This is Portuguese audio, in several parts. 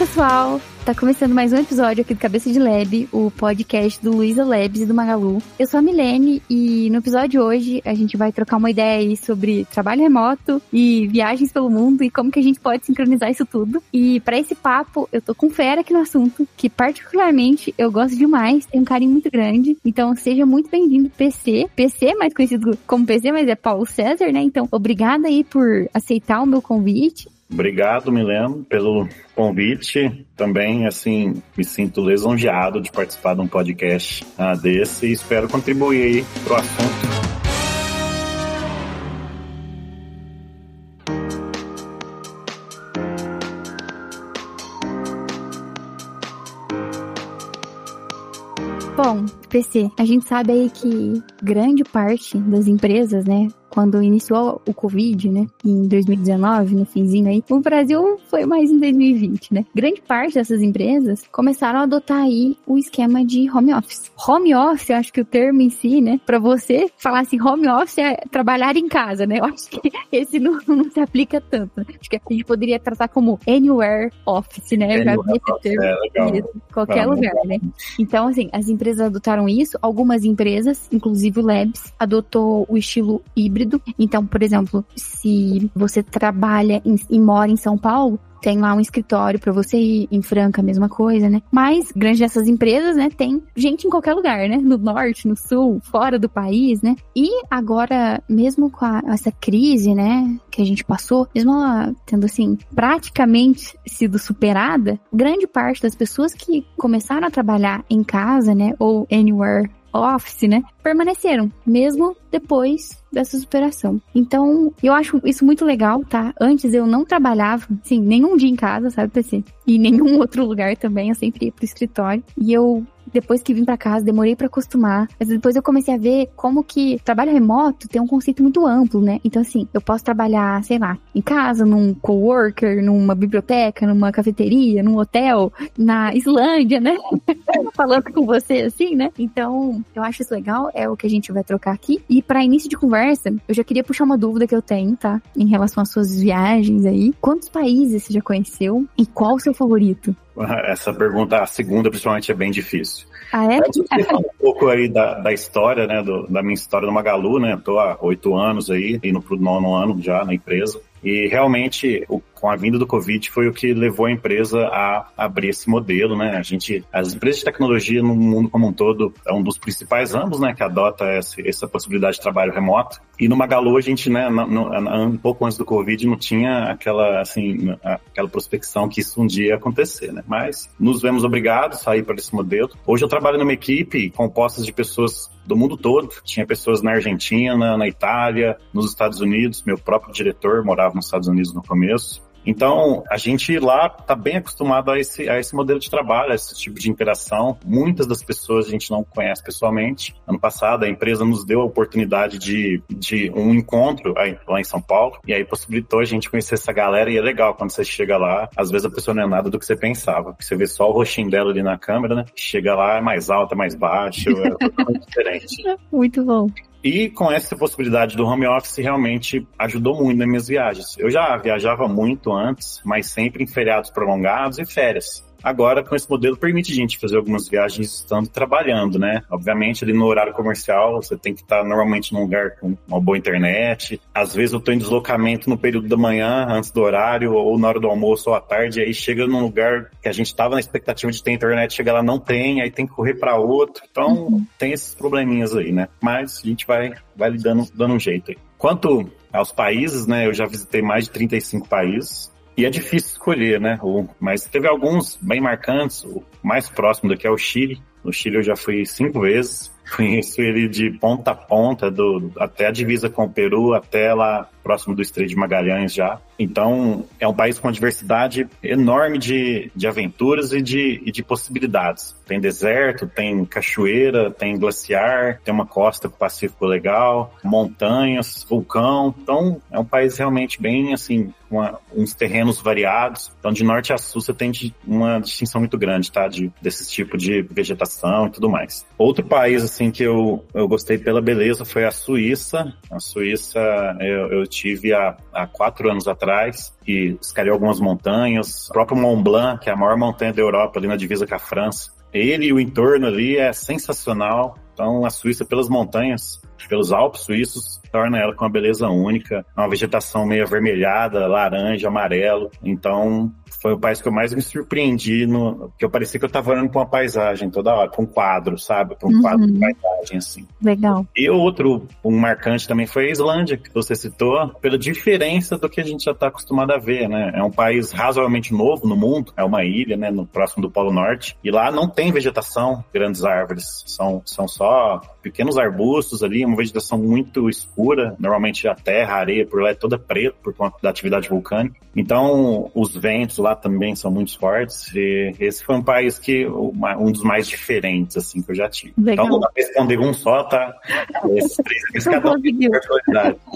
pessoal! Tá começando mais um episódio aqui do Cabeça de Lab, o podcast do Luiza Labs e do Magalu. Eu sou a Milene e no episódio de hoje a gente vai trocar uma ideia aí sobre trabalho remoto e viagens pelo mundo e como que a gente pode sincronizar isso tudo. E para esse papo, eu tô com fera aqui no assunto, que particularmente eu gosto demais, tem um carinho muito grande. Então seja muito bem-vindo PC, PC mais conhecido como PC, mas é Paulo César, né? Então obrigada aí por aceitar o meu convite. Obrigado, Mileno, pelo convite. Também, assim, me sinto lisonjeado de participar de um podcast ah, desse e espero contribuir aí pro assunto. Bom, PC, a gente sabe aí que grande parte das empresas, né, quando iniciou o Covid, né, em 2019, no finzinho aí, o Brasil foi mais em 2020, né? Grande parte dessas empresas começaram a adotar aí o esquema de home office. Home office, eu acho que o termo em si, né, para você falar assim, home office é trabalhar em casa, né? Eu acho que esse não, não se aplica tanto. Acho que a gente poderia tratar como anywhere office, né? Eu já vi esse termo é, qualquer lugar, né? Então, assim, as empresas adotaram isso, algumas empresas, inclusive o Labs, adotou o estilo híbrido. Então, por exemplo, se você trabalha e mora em São Paulo, tem lá um escritório para você ir, em Franca, a mesma coisa, né? Mas grande dessas empresas, né, tem gente em qualquer lugar, né? No norte, no sul, fora do país, né? E agora, mesmo com a, essa crise, né, que a gente passou, mesmo ela tendo assim praticamente sido superada, grande parte das pessoas que começaram a trabalhar em casa, né, ou anywhere office, né, permaneceram, mesmo depois dessa superação. Então, eu acho isso muito legal, tá? Antes eu não trabalhava, sim, nenhum dia em casa, sabe, PC? E nenhum outro lugar também, eu sempre ia pro escritório. E eu depois que vim para casa, demorei para acostumar. Mas depois eu comecei a ver como que trabalho remoto tem um conceito muito amplo, né? Então, assim, eu posso trabalhar, sei lá, em casa, num coworker, numa biblioteca, numa cafeteria, num hotel, na Islândia, né? Falando com você assim, né? Então, eu acho isso legal, é o que a gente vai trocar aqui. E para início de conversa, eu já queria puxar uma dúvida que eu tenho, tá? Em relação às suas viagens aí. Quantos países você já conheceu e qual o seu favorito? Essa pergunta, a segunda principalmente, é bem difícil. Ah, é? um pouco aí da, da história, né, do, da minha história no Magalu, né, tô há oito anos aí, indo pro nono ano já na empresa. E realmente, o, com a vinda do Covid, foi o que levou a empresa a abrir esse modelo, né? A gente, as empresas de tecnologia no mundo como um todo, é um dos principais ramos, né, que adota essa, essa possibilidade de trabalho remoto. E no Magalu, a gente, né, no, no, um pouco antes do Covid, não tinha aquela, assim, aquela prospecção que isso um dia ia acontecer, né? Mas nos vemos obrigados a ir para esse modelo. Hoje eu trabalho numa equipe composta de pessoas do mundo todo. Tinha pessoas na Argentina, na Itália, nos Estados Unidos. Meu próprio diretor morava nos Estados Unidos no começo. Então, a gente lá está bem acostumado a esse, a esse modelo de trabalho, a esse tipo de interação. Muitas das pessoas a gente não conhece pessoalmente. Ano passado, a empresa nos deu a oportunidade de, de um encontro lá em São Paulo, e aí possibilitou a gente conhecer essa galera, e é legal quando você chega lá, às vezes a pessoa não é nada do que você pensava, porque você vê só o rostinho dela ali na câmera, né? Chega lá, é mais alta, é mais baixo, é totalmente diferente. Muito bom. E com essa possibilidade do home office realmente ajudou muito nas minhas viagens. Eu já viajava muito antes, mas sempre em feriados prolongados e férias. Agora, com esse modelo, permite a gente fazer algumas viagens estando trabalhando, né? Obviamente, ali no horário comercial, você tem que estar normalmente num lugar com uma boa internet. Às vezes eu estou em deslocamento no período da manhã, antes do horário, ou na hora do almoço ou à tarde, aí chega num lugar que a gente estava na expectativa de ter internet, chega lá, não tem, aí tem que correr para outro. Então, uhum. tem esses probleminhas aí, né? Mas a gente vai, vai lidando, dando um jeito aí. Quanto aos países, né? Eu já visitei mais de 35 países. E é difícil escolher, né? Mas teve alguns bem marcantes. O mais próximo daqui é o Chile. No Chile eu já fui cinco vezes. Conheço ele de ponta a ponta, do, até a divisa com o Peru, até lá próximo do Estreito de Magalhães já. Então, é um país com uma diversidade enorme de, de aventuras e de, e de possibilidades. Tem deserto, tem cachoeira, tem glaciar, tem uma costa do Pacífico legal, montanhas, vulcão. Então, é um país realmente bem, assim, uma, uns terrenos variados. Então, de norte a sul, você tem uma distinção muito grande, tá? De, desse tipo de vegetação e tudo mais. Outro país, assim, que eu, eu gostei pela beleza foi a Suíça. A Suíça, eu, eu tive há, há quatro anos atrás e escalei algumas montanhas. O próprio Mont Blanc, que é a maior montanha da Europa, ali na divisa com a França. Ele e o entorno ali é sensacional. Então, a Suíça, pelas montanhas, pelos Alpes suíços, torna ela com uma beleza única, uma vegetação meio avermelhada, laranja, amarelo. Então, foi o país que eu mais me surpreendi, no, que eu parecia que eu estava olhando para uma paisagem toda hora, para um quadro, sabe? Para um uhum. quadro de paisagem, assim. Legal. E outro, um marcante também foi a Islândia, que você citou, pela diferença do que a gente já está acostumado a ver, né? É um país razoavelmente novo no mundo, é uma ilha, né, no próximo do Polo Norte, e lá não tem vegetação, grandes árvores, são, são só pequenos arbustos ali, uma vegetação muito escura, normalmente a terra, a areia por lá é toda preta por conta da atividade vulcânica. Então, os ventos lá também são muito fortes. E esse foi um país que um dos mais diferentes assim que eu já tive. Legal. Então, vou responder um só, tá? Esses três, cada um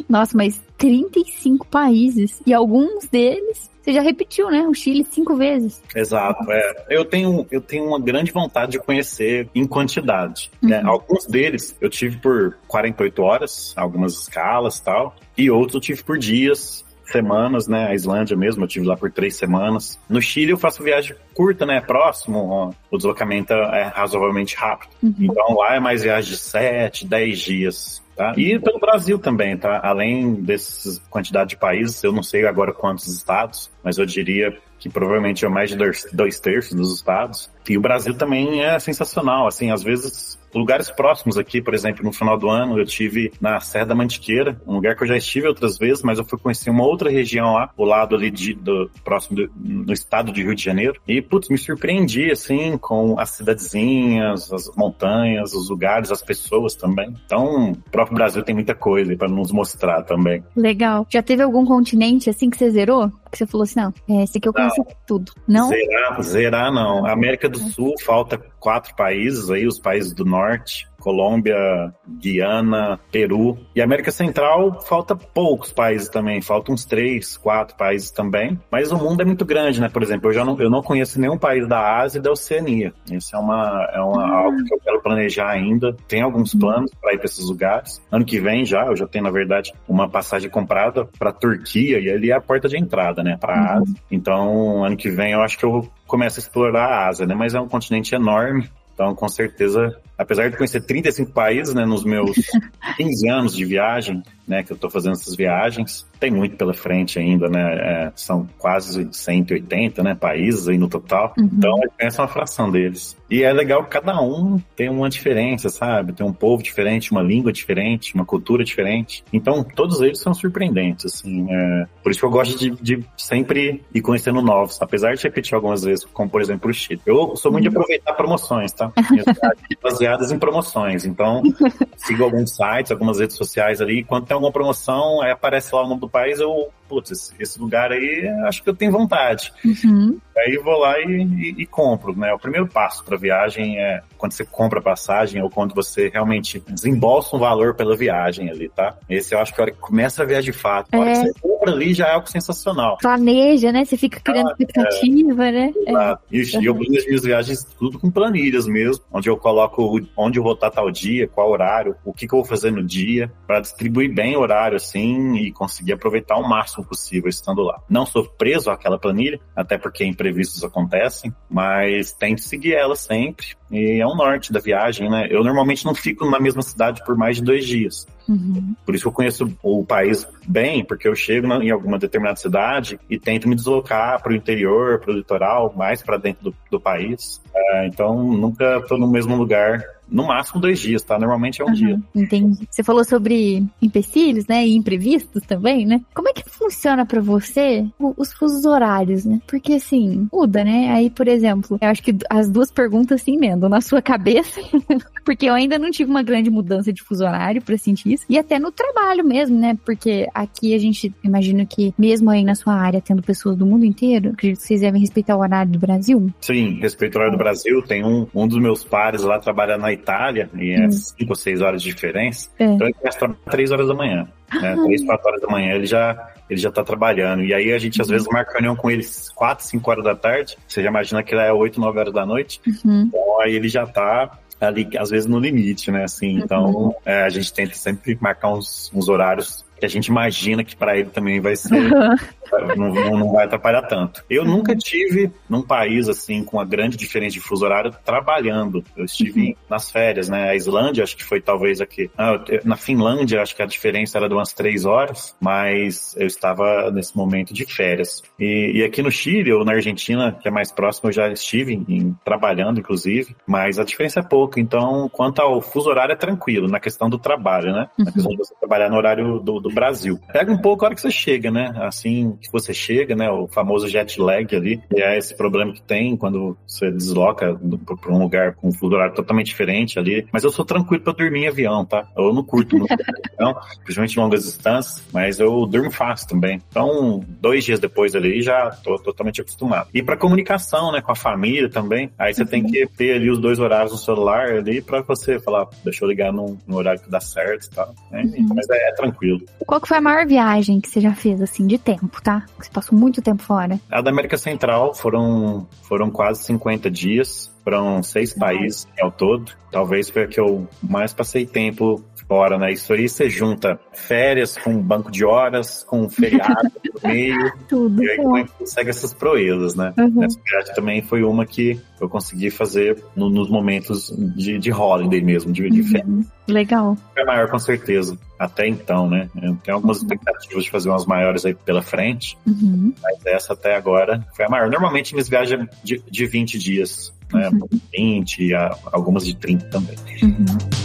Nossa, mas 35 países e alguns deles você já repetiu, né? O Chile cinco vezes. Exato. É. Eu, tenho, eu tenho uma grande vontade de conhecer em quantidade. Né? Uhum. Né? Alguns deles eu tive por 48 horas, algumas escalas tal, e outros eu tive por dias, semanas, né? A Islândia mesmo, eu tive lá por três semanas. No Chile eu faço viagem curta, né? Próximo, ó, o deslocamento é razoavelmente rápido. Uhum. Então lá é mais viagem de sete, dez dias. Tá? E pelo Brasil também, tá? Além dessa quantidade de países, eu não sei agora quantos estados, mas eu diria que provavelmente é mais de dois, dois terços dos estados. E o Brasil também é sensacional, assim, às vezes lugares próximos aqui, por exemplo, no final do ano eu tive na Serra da Mantiqueira, um lugar que eu já estive outras vezes, mas eu fui conhecer uma outra região lá, o lado ali de, do próximo do, estado de Rio de Janeiro. E, putz, me surpreendi, assim, com as cidadezinhas, as montanhas, os lugares, as pessoas também. Então, o próprio Brasil tem muita coisa para nos mostrar também. Legal. Já teve algum continente assim que você zerou? Que você falou assim, não, é esse aqui eu não. tudo. Não? Zerar, zerar não. A América do Sul falta quatro países aí, os países do norte. Colômbia, Guiana, Peru. E América Central falta poucos países também, faltam uns três, quatro países também. Mas o mundo é muito grande, né? Por exemplo, eu já não, eu não conheço nenhum país da Ásia e da Oceania. Isso é uma, é uma ah. algo que eu quero planejar ainda. Tem alguns uhum. planos para ir para esses lugares. Ano que vem já, eu já tenho na verdade uma passagem comprada para Turquia e ali é a porta de entrada, né? Para a uhum. Ásia. Então, ano que vem eu acho que eu começo a explorar a Ásia, né? Mas é um continente enorme. Então, com certeza, apesar de conhecer 35 países, né, nos meus 15 anos de viagem, né, que eu estou fazendo essas viagens, tem muito pela frente ainda, né, é, são quase 180, né, países aí no total, uhum. então essa é uma fração deles. E é legal que cada um tem uma diferença, sabe, tem um povo diferente, uma língua diferente, uma cultura diferente, então todos eles são surpreendentes, assim, é, por isso que eu gosto de, de, sempre ir conhecendo novos, apesar de repetir algumas vezes, como por exemplo o Chile. Eu sou muito de uhum. aproveitar promoções, tá? baseadas em promoções, então sigo alguns sites, algumas redes sociais ali, quando tem alguma promoção, aí aparece lá o nome do país, eu putz, esse, lugar aí acho que eu tenho vontade. Uhum. Aí vou lá e, e, e, compro, né? O primeiro passo para viagem é quando você compra a passagem ou quando você realmente desembolsa um valor pela viagem ali, tá? Esse eu acho que a hora que começa a viagem de fato, a hora que é. você compra ali já é algo sensacional. Planeja, né? Você fica criando ah, expectativa, é. né? Exato. É. E, uhum. eu planejo minhas viagens tudo com planilhas mesmo, onde eu coloco onde eu vou estar tal dia, qual horário, o que, que eu vou fazer no dia, para distribuir bem o horário assim e conseguir aproveitar o máximo possível estando lá. Não sou preso àquela planilha, até porque imprevistos acontecem, mas tento seguir ela sempre. E é um norte da viagem, né? Eu normalmente não fico na mesma cidade por mais de dois dias. Uhum. Por isso que eu conheço o país bem, porque eu chego em alguma determinada cidade e tento me deslocar para o interior, para o litoral, mais para dentro do, do país. É, então, nunca estou no mesmo lugar no máximo dois dias, tá? Normalmente é um uhum, dia. Entendi. Você falou sobre empecilhos, né? E imprevistos também, né? Como é que funciona para você os fusos horários, né? Porque assim, muda, né? Aí, por exemplo, eu acho que as duas perguntas se emendam na sua cabeça, porque eu ainda não tive uma grande mudança de fuso horário para sentir isso. E até no trabalho mesmo, né? Porque aqui a gente imagina que, mesmo aí na sua área, tendo pessoas do mundo inteiro, acredito que vocês devem respeitar o horário do Brasil. Sim, respeito o horário do Brasil. Tem um, um dos meus pares lá trabalha na Itália, e é 5 hum. ou 6 horas de diferença. É. Então ele começa a trabalhar 3 horas da manhã. Né? 3, 4 horas da manhã ele já, ele já tá trabalhando. E aí a gente às uhum. vezes marca reunião com eles 4, 5 horas da tarde. Você já imagina que é 8, 9 horas da noite. Uhum. Então aí ele já tá ali, às vezes, no limite, né? Assim, então uhum. é, a gente tenta sempre marcar uns, uns horários que a gente imagina que para ele também vai ser. não, não, vai atrapalhar tanto. Eu uhum. nunca tive num país assim com uma grande diferença de fuso horário trabalhando. Eu estive uhum. nas férias, né? A Islândia, acho que foi talvez aqui. Ah, na Finlândia, acho que a diferença era de umas três horas, mas eu estava nesse momento de férias. E, e aqui no Chile ou na Argentina, que é mais próximo, eu já estive em, em, trabalhando, inclusive, mas a diferença é pouca. Então, quanto ao fuso horário, é tranquilo na questão do trabalho, né? Na questão de você trabalhar no horário do, do Brasil. Pega um pouco a hora que você chega, né? Assim que você chega, né? O famoso jet lag ali, que é esse problema que tem quando você desloca para um lugar com um fuso horário totalmente diferente ali. Mas eu sou tranquilo para dormir em avião, tá? Eu não curto muito avião, principalmente longas distâncias, mas eu durmo fácil também. Então, dois dias depois ali já tô totalmente acostumado. E para comunicação, né, com a família também, aí você uhum. tem que ter ali os dois horários no celular ali para você falar, deixa eu ligar no, no, horário que dá certo e tal. Né? Uhum. Mas é, é, tranquilo. Qual que foi a maior viagem que você já fez, assim, de tempo, tá? Que você passou muito tempo fora? A da América Central foram, foram quase 50 dias. Foram seis países ao todo. Talvez foi a que eu mais passei tempo fora, né? Isso aí você junta férias com banco de horas, com feriado no meio. Tudo. E aí como é que consegue essas proezas, né? Uhum. Essa viagem também foi uma que eu consegui fazer no, nos momentos de, de holiday mesmo, de, de uhum. férias. Legal. É maior com certeza, até então, né? Eu tenho algumas uhum. expectativas de fazer umas maiores aí pela frente, uhum. mas essa até agora foi a maior. Normalmente minhas viagens de, de 20 dias, né? Uhum. 20, algumas de 30 também. Uhum.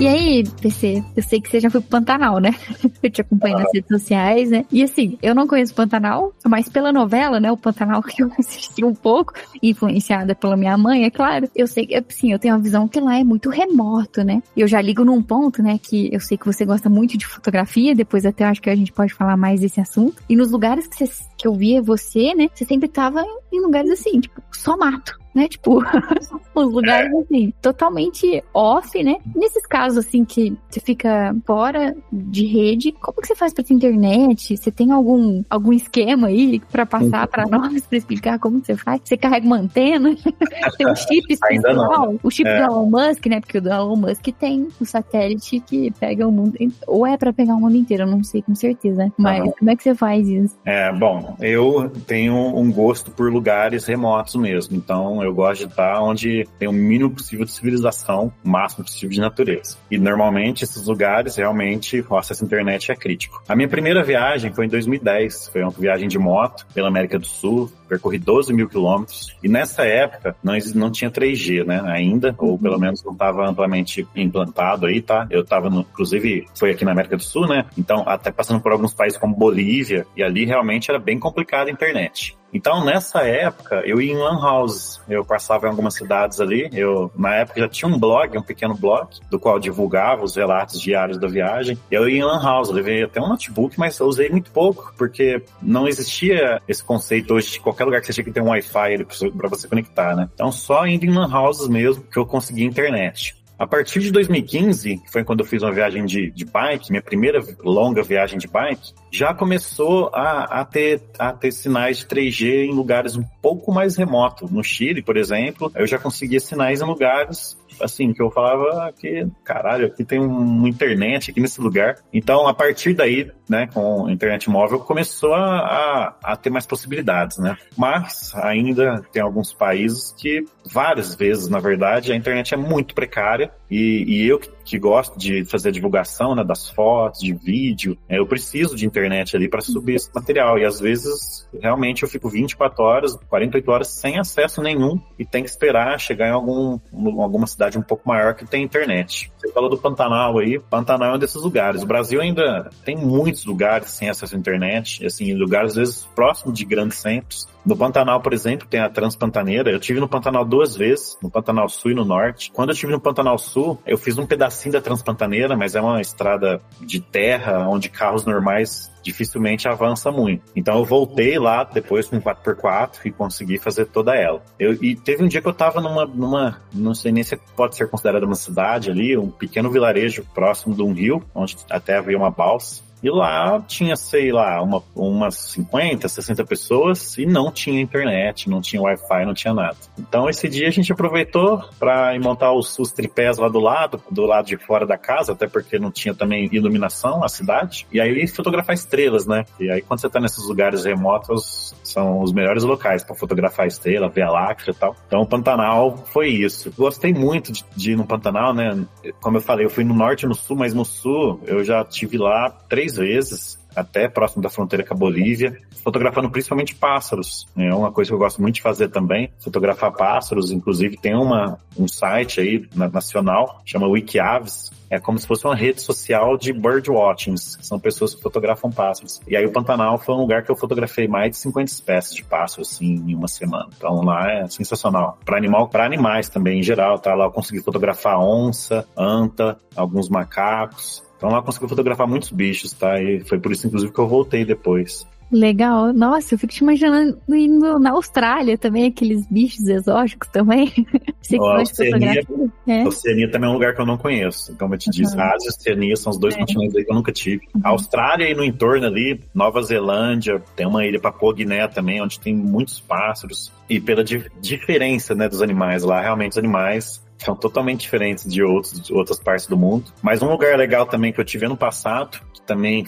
E aí, PC, eu sei que você já foi pro Pantanal, né? Eu te acompanho nas redes sociais, né? E assim, eu não conheço Pantanal, mas pela novela, né? O Pantanal que eu assisti um pouco, influenciada pela minha mãe, é claro. Eu sei que, assim, eu tenho uma visão que lá é muito remoto, né? E eu já ligo num ponto, né? Que eu sei que você gosta muito de fotografia, depois até acho que a gente pode falar mais desse assunto. E nos lugares que, você, que eu via você, né? Você sempre tava em lugares assim, tipo, só mato né? Tipo, os lugares assim, totalmente off, né? Nesses casos assim que você fica fora de rede, como que você faz para ter internet? Você tem algum algum esquema aí para passar para nós para explicar como você faz? Você carrega uma antena? tem um chip especial? O chip é. do Elon Musk, né? Porque o do Elon Musk tem um satélite que pega o mundo, ou é para pegar o mundo inteiro, eu não sei com certeza. Mas como é que você faz isso? É, bom, eu tenho um gosto por lugares remotos mesmo, então eu gosto de estar onde tem o mínimo possível de civilização, o máximo possível de natureza. E normalmente esses lugares realmente o acesso à internet é crítico. A minha primeira viagem foi em 2010, foi uma viagem de moto pela América do Sul, percorri 12 mil quilômetros. E nessa época não, não tinha 3G, né? Ainda, ou pelo menos não estava amplamente implantado aí, tá? Eu estava, inclusive, foi aqui na América do Sul, né? Então, até passando por alguns países como Bolívia, e ali realmente era bem complicado a internet. Então, nessa época, eu ia em lan houses. Eu passava em algumas cidades ali. Eu, na época, já tinha um blog, um pequeno blog, do qual divulgava os relatos diários da viagem. Eu ia em lan house, levei até um notebook, mas eu usei muito pouco, porque não existia esse conceito hoje de qualquer lugar que você tinha que ter um Wi-Fi para você conectar, né? Então, só indo em lan houses mesmo que eu consegui internet. A partir de 2015, que foi quando eu fiz uma viagem de, de bike, minha primeira longa viagem de bike, já começou a, a, ter, a ter sinais de 3G em lugares um pouco mais remotos. No Chile, por exemplo, eu já conseguia sinais em lugares assim, que eu falava que, caralho, aqui tem um internet aqui nesse lugar. Então, a partir daí, né, com a internet móvel, começou a, a, a, ter mais possibilidades, né? Mas ainda tem alguns países que, várias vezes, na verdade, a internet é muito precária e, e eu que, que, gosto de fazer divulgação, né, das fotos, de vídeo, é, eu preciso de internet ali para subir esse material e às vezes, realmente, eu fico 24 horas, 48 horas sem acesso nenhum e tem que esperar chegar em algum, alguma cidade um pouco maior que tem internet. Você falou do Pantanal aí, Pantanal é um desses lugares. O Brasil ainda tem muitos lugares sem acesso à internet, assim, lugares às vezes próximos de grandes centros. No Pantanal, por exemplo, tem a Transpantaneira. Eu tive no Pantanal duas vezes, no Pantanal Sul e no Norte. Quando eu tive no Pantanal Sul, eu fiz um pedacinho da Transpantaneira, mas é uma estrada de terra onde carros normais dificilmente avança muito. Então eu voltei lá depois com 4x4 e consegui fazer toda ela. Eu, e teve um dia que eu tava numa, numa, não sei nem se pode ser considerada uma cidade ali, um pequeno vilarejo próximo de um rio, onde até havia uma balsa. E lá tinha, sei lá, uma, umas 50, 60 pessoas e não tinha internet, não tinha Wi-Fi, não tinha nada. Então esse dia a gente aproveitou para montar os, os, tripés lá do lado, do lado de fora da casa, até porque não tinha também iluminação a cidade. E aí fotografar estrelas, né? E aí quando você tá nesses lugares remotos, são os melhores locais para fotografar estrela, Via Láctea e tal. Então o Pantanal foi isso. Gostei muito de, de ir no Pantanal, né? Como eu falei, eu fui no norte e no sul, mas no sul eu já tive lá três vezes até próximo da fronteira com a Bolívia, fotografando principalmente pássaros. É uma coisa que eu gosto muito de fazer também, fotografar pássaros. Inclusive tem uma, um site aí nacional, chama Wikiaves, é como se fosse uma rede social de birdwatchings, que são pessoas que fotografam pássaros. E aí o Pantanal foi um lugar que eu fotografei mais de 50 espécies de pássaros, assim, em uma semana. Então lá é sensacional. Para animal, para animais também, em geral, tá? Lá eu consegui fotografar onça, anta, alguns macacos. Então lá eu consegui fotografar muitos bichos, tá? E foi por isso, inclusive, que eu voltei depois. Legal. Nossa, eu fico te imaginando indo na Austrália também, aqueles bichos exóticos também. Você que a Oceania, é. Oceania também é um lugar que eu não conheço. Como eu te disse, uhum. Ásia e Oceania são os dois é. continentes aí que eu nunca tive. Uhum. Austrália e no entorno ali, Nova Zelândia, tem uma ilha Papua Guiné também, onde tem muitos pássaros. E pela di diferença né, dos animais lá, realmente os animais são totalmente diferentes de, outros, de outras partes do mundo. Mas um lugar legal também que eu tive ano passado, que também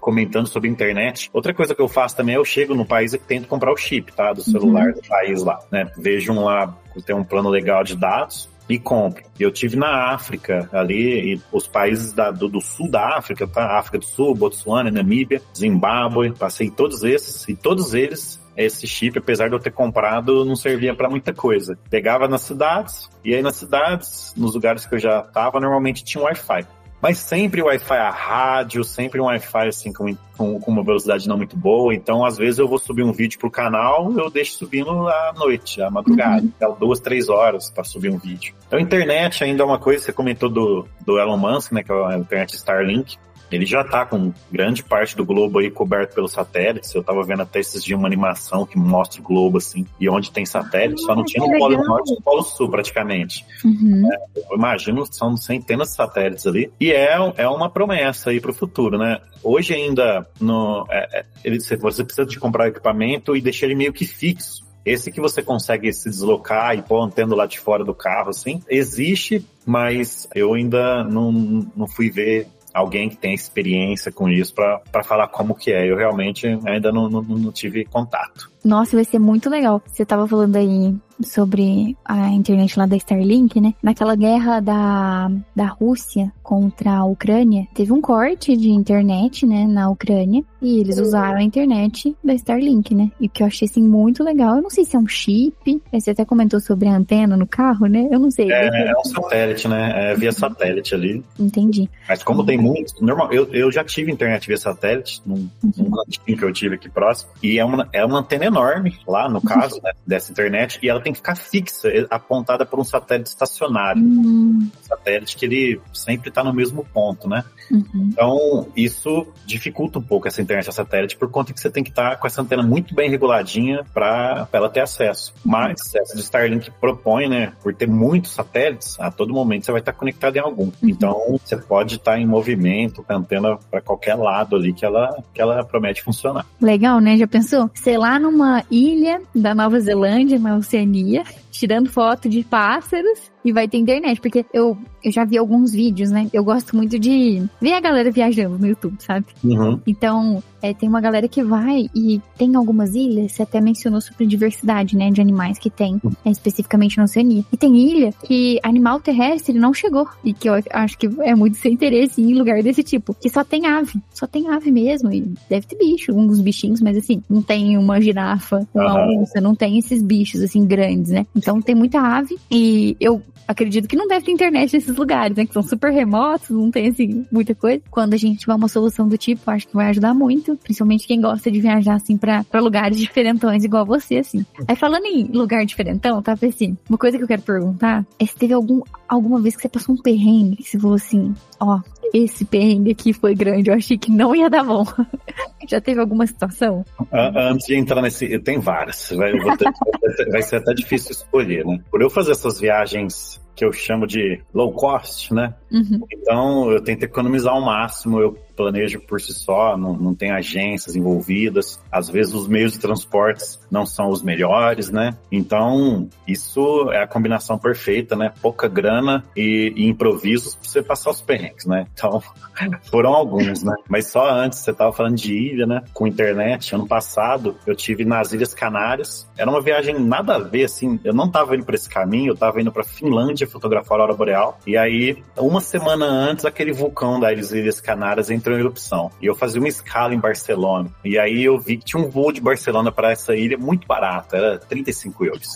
comentando sobre internet. Outra coisa que eu faço também é eu chego no país e tento comprar o chip, tá? Do celular uhum. do país lá, né? Vejo um lá que tem um plano legal de dados, e compro. Eu tive na África ali, e os países da, do, do, sul da África, tá? África do Sul, Botsuana, Namíbia, Zimbábue, passei todos esses, e todos eles, esse chip, apesar de eu ter comprado, não servia para muita coisa. Pegava nas cidades, e aí nas cidades, nos lugares que eu já tava, normalmente tinha Wi-Fi. Mas sempre Wi-Fi a rádio, sempre um Wi-Fi assim com, com, com, uma velocidade não muito boa. Então, às vezes, eu vou subir um vídeo pro canal, eu deixo subindo à noite, à madrugada. Uhum. Dá duas, três horas para subir um vídeo. Então, internet ainda é uma coisa, você comentou do, do Elon Musk, né? Que é a internet Starlink. Ele já está com grande parte do globo aí coberto pelos satélites. Eu estava vendo até esses dias uma animação que mostra o globo assim, e onde tem satélite, ah, só não ah, tinha no Polo Norte e no Polo Sul praticamente. Uhum. É, eu imagino são centenas de satélites ali. E é, é uma promessa aí para o futuro, né? Hoje ainda no, é, é, ele, você precisa de comprar equipamento e deixar ele meio que fixo. Esse que você consegue se deslocar e pôr antena lá de fora do carro, assim, existe, mas eu ainda não, não fui ver alguém que tem experiência com isso para falar como que é. Eu realmente ainda não, não, não tive contato. Nossa, vai ser muito legal. Você tava falando aí sobre a internet lá da Starlink, né? Naquela guerra da, da Rússia contra a Ucrânia, teve um corte de internet, né, na Ucrânia, e eles usaram a internet da Starlink, né? E o que eu achei, assim, muito legal, eu não sei se é um chip, você até comentou sobre a antena no carro, né? Eu não sei. É, é um satélite, né? É via satélite ali. Entendi. Mas como tem muito, normal, eu, eu já tive internet via satélite, num, uhum. num que eu tive aqui próximo, e é uma, é uma antena enorme enorme, lá no caso, né, dessa internet, e ela tem que ficar fixa, apontada por um satélite estacionário. Uhum. Um satélite que ele sempre está no mesmo ponto, né? Uhum. Então, isso dificulta um pouco essa internet a satélite, por conta que você tem que estar tá com essa antena muito bem reguladinha para ela ter acesso. Mas, essa de Starlink propõe, né, por ter muitos satélites, a todo momento você vai estar tá conectado em algum. Uhum. Então, você pode estar tá em movimento com a antena para qualquer lado ali que ela, que ela promete funcionar. Legal, né? Já pensou? Sei lá, numa ilha da Nova Zelândia, na Oceania, 29 tirando foto de pássaros e vai ter internet. Porque eu, eu já vi alguns vídeos, né? Eu gosto muito de ver a galera viajando no YouTube, sabe? Uhum. Então, é, tem uma galera que vai e tem algumas ilhas, você até mencionou sobre diversidade, né, de animais que tem, é, especificamente na Oceania. E tem ilha que animal terrestre não chegou. E que eu acho que é muito sem interesse em lugar desse tipo. Que só tem ave. Só tem ave mesmo. E deve ter bicho, alguns bichinhos, mas assim, não tem uma girafa, uma uhum. onça, não tem esses bichos assim grandes, né? Então tem muita ave. E eu acredito que não deve ter internet nesses lugares, né? Que são super remotos, não tem assim muita coisa. Quando a gente tiver uma solução do tipo, acho que vai ajudar muito, principalmente quem gosta de viajar assim para lugares diferentões igual você, assim. Aí falando em lugar diferentão, tá, assim, uma coisa que eu quero perguntar é se teve algum alguma vez que você passou um perrengue, você falou assim, ó, esse perrengue aqui foi grande, eu achei que não ia dar bom. Já teve alguma situação? Antes de entrar nesse, tem várias. Vai, ter, vai ser até difícil escolher, né? Por eu fazer essas viagens que eu chamo de low cost, né? Uhum. Então eu tento economizar ao máximo. Eu planejo por si só, não, não tem agências envolvidas. Às vezes os meios de transportes não são os melhores, né? Então, isso é a combinação perfeita, né? Pouca grana e, e improvisos para você passar os perrengues, né? Então, foram alguns, né? Mas só antes, você estava falando de ilha, né? Com internet, ano passado, eu tive nas Ilhas Canárias. Era uma viagem nada a ver, assim. Eu não estava indo para esse caminho, eu estava indo para Finlândia fotografar a Aurora Boreal. E aí, uma semana antes, aquele vulcão das Ilhas Canárias entrou em erupção. E eu fazia uma escala em Barcelona. E aí eu vi que tinha um voo de Barcelona para essa ilha muito barato, era 35 euros.